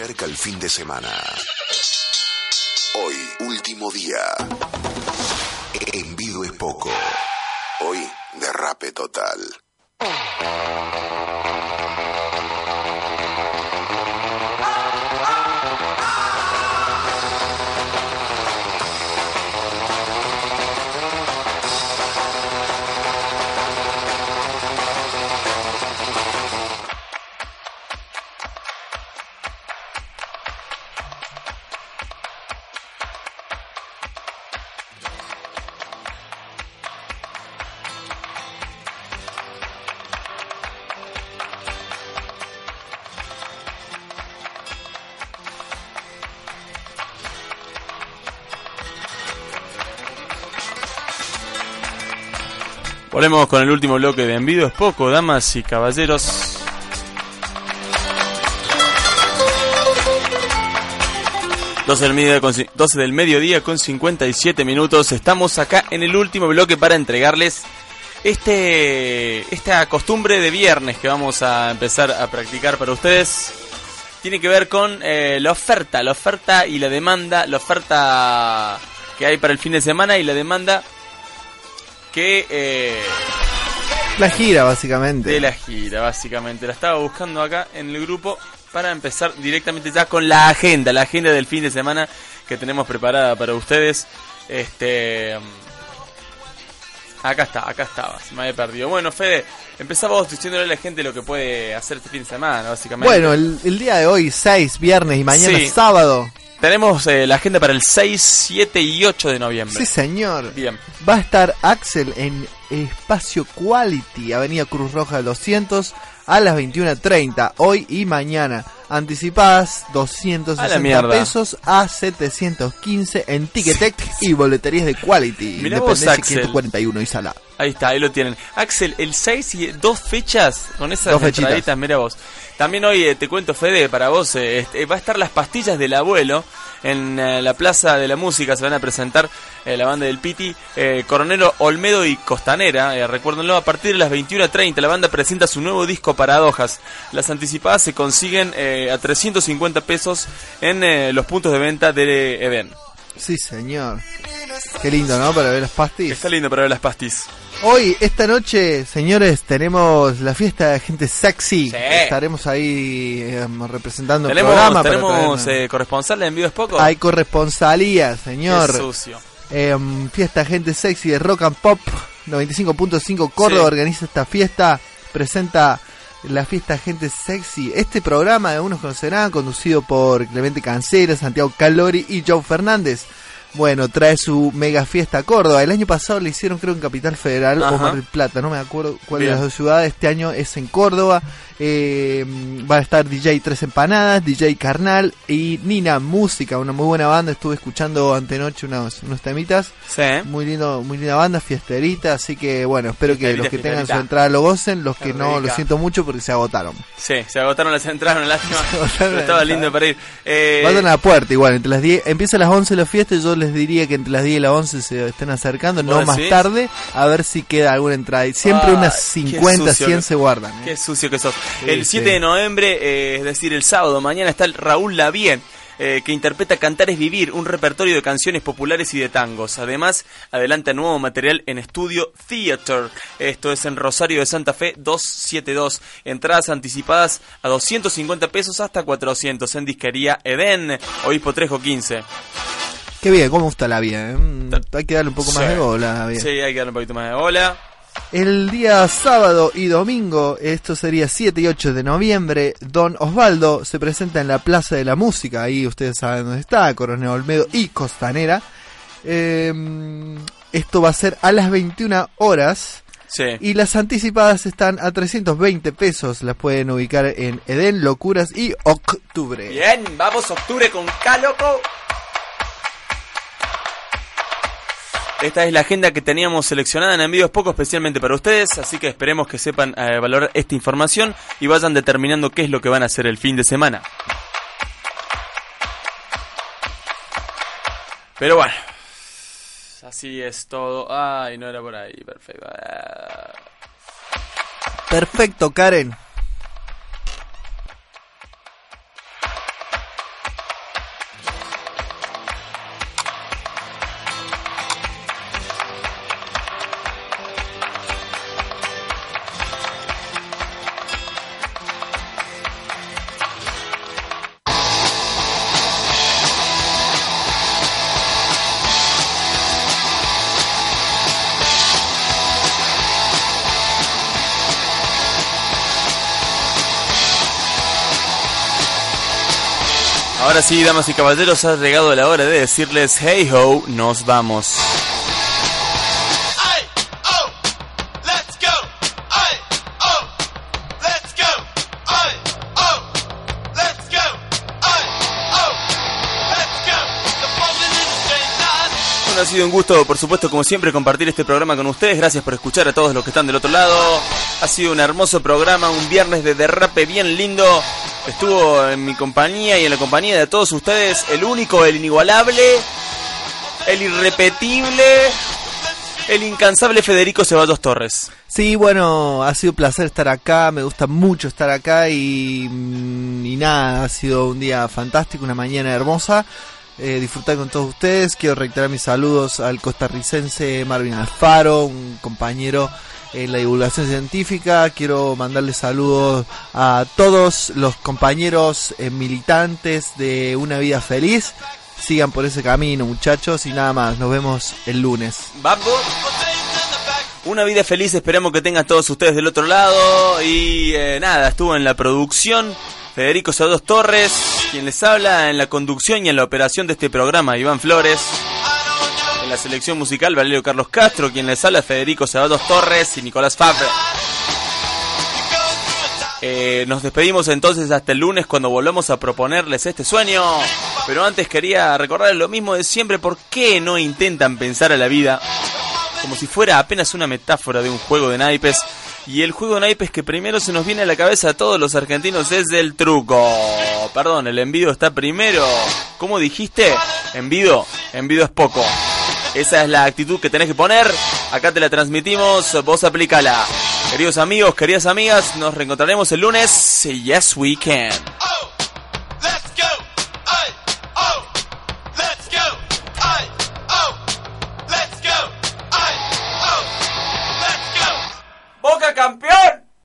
acerca el fin de semana. Hoy, último día. Envido es poco. Hoy, derrape total. Volvemos con el último bloque de Envido es poco, damas y caballeros. Doce del, mediodía con, ci- 12 del mediodía con 57 minutos. Estamos acá en el último bloque para entregarles este esta costumbre de viernes que vamos a empezar a practicar para ustedes. Tiene que ver con eh, la oferta, la oferta y la demanda, la oferta que hay para el fin de semana y la demanda que eh, La gira, básicamente. de la gira, básicamente. La estaba buscando acá en el grupo para empezar directamente ya con la agenda, la agenda del fin de semana que tenemos preparada para ustedes. Este. Acá está, acá estaba, se me había perdido. Bueno, Fede, empezamos diciéndole a la gente lo que puede hacer este fin de semana, básicamente. Bueno, el, el día de hoy, 6, viernes y mañana Sí. sábado, Tenemos eh, la agenda para el 6, 7 y 8 de noviembre. Sí, señor. Bien. Va a estar Axel en Espacio Quality, Avenida Cruz Roja 200, a las 21.30, hoy y mañana. Anticipadas A la 260 mierda. pesos a 715 en Ticketek y boleterías de Quality. Mirá vos, Axel. 541 y Sala. Ahí está, ahí lo tienen. Axel, el 6 y dos fechas con esas entraditas, mira vos. También hoy eh, te cuento, Fede, para vos, eh, este, va a estar las pastillas del abuelo en eh, la Plaza de la Música. Se van a presentar la banda del Piti, eh, Coronelo Olmedo y Costanera. Recuérdenlo, a partir de las 21.30 la banda presenta su nuevo disco Paradojas. Las anticipadas se consiguen eh, a 350 pesos en eh, los puntos de venta de Eden. Sí, señor. Qué lindo, ¿no? Para ver las pastis. Está lindo para ver las pastis. Hoy, esta noche, señores, tenemos la fiesta de gente sexy. Estaremos ahí eh, representando el Tenemos, programa. tenemos eh, corresponsal en vivo es poco. Hay corresponsalía, señor. Qué sucio. Em, fiesta gente sexy de rock and pop 95.5 Córdoba Sí. organiza esta fiesta, presenta la fiesta gente sexy. Este programa de unos conocerán, conducido por Clemente Cancela, Santiago Calori y Joe Fernández. Bueno, trae su mega fiesta a Córdoba. El año pasado le hicieron creo en Capital Federal o. Mar del Plata, no me acuerdo cuál de Bien. las dos ciudades. Este año es en Córdoba. Eh, va a estar DJ Tres Empanadas, DJ Carnal y Nina Música, una muy buena banda. Estuve escuchando antenoche unos, unos temitas. Sí. Muy lindo, muy linda banda, fiesterita. Así que bueno, espero que los que tengan su entrada lo gocen. Los que no, lo siento mucho porque se agotaron. Sí, se agotaron las entradas, lástima. Pero estaba lindo para ir. Eh, Vayan a la puerta igual, entre las 10, empieza a las 11 la fiesta y yo les diría que entre las 10 y las 11 se estén acercando, no ¿Vos más decís? tarde, a ver si queda alguna entrada. Siempre unas qué 50, sucio 100 que- se guardan. ¿eh? Qué sucio que sos. Sí, el 7 sí. de noviembre, eh, es decir, el sábado, mañana está el Raúl Lavien. eh, que interpreta Cantar es Vivir, un repertorio de canciones populares y de tangos. Además, adelanta nuevo material en Estudio Theater. Esto es en Rosario de Santa Fe 272. Entradas anticipadas a 250 pesos hasta 400 en disquería Eden, Obispo Trejo 15. Qué bien, cómo gusta la vida. ¿eh? Mm, Hay que darle un poco más de bola. Sí, hay que darle un poquito más de bola. El día sábado y domingo, esto sería 7 y 8 de noviembre, Don Osvaldo se presenta en la Plaza de la Música, ahí ustedes saben dónde está, Coronel Olmedo y Costanera. Eh, esto va a ser a las 21 horas. Sí. Y las anticipadas están a 320 pesos, las pueden ubicar en Edén, Locuras y Octubre. Bien, vamos octubre con K, loco. Esta es la agenda que teníamos seleccionada en envíos poco especialmente para ustedes, así que esperemos que sepan eh, valorar esta información y vayan determinando qué es lo que van a hacer el fin de semana. Pero bueno, así es todo. Ay, no era por ahí, perfecto. Perfecto, Karen. Ahora sí, damas y caballeros, ha llegado la hora de decirles hey ho, nos vamos. Bueno, ha sido un gusto, por supuesto, como siempre, compartir este programa con ustedes. Gracias por escuchar a todos los que están del otro lado. Ha sido un hermoso programa, un viernes de derrape bien lindo. Estuvo en mi compañía y en la compañía de todos ustedes el único, el inigualable, el irrepetible, el incansable Federico Ceballos Torres. Sí, bueno, ha sido un placer estar acá, me gusta mucho estar acá y, mm, y nada, ha sido un día fantástico, una mañana hermosa. Eh, disfrutar con todos ustedes, quiero reiterar mis saludos al costarricense Marvin Alfaro, un compañero en la divulgación científica. Quiero mandarle saludos a todos los compañeros eh, militantes de Una Vida Feliz. Sigan por ese camino, muchachos, y nada más. Nos vemos el lunes. Vamos. Una vida feliz, esperamos que tengan todos ustedes del otro lado. Y eh, nada, estuvo en la producción Federico Sados Torres, quien les habla en la conducción y en la operación de este programa, Iván Flores. La selección musical, Valerio Carlos Castro, quien les habla, Federico Sabados Torres y Nicolás Fabre. Eh, nos despedimos entonces hasta el lunes cuando volvamos a proponerles este sueño. Pero antes quería recordarles lo mismo de siempre. ¿Por qué no intentan pensar a la vida como si fuera apenas una metáfora de un juego de naipes? Y el juego de naipes que primero se nos viene a la cabeza a todos los argentinos es el truco. Perdón, el envido está primero. ¿Cómo dijiste? Envido. Envido es poco. Esa es la actitud que tenés que poner. Acá te la transmitimos, vos aplícala. Queridos amigos, queridas amigas, nos reencontraremos el lunes. Yes, we can.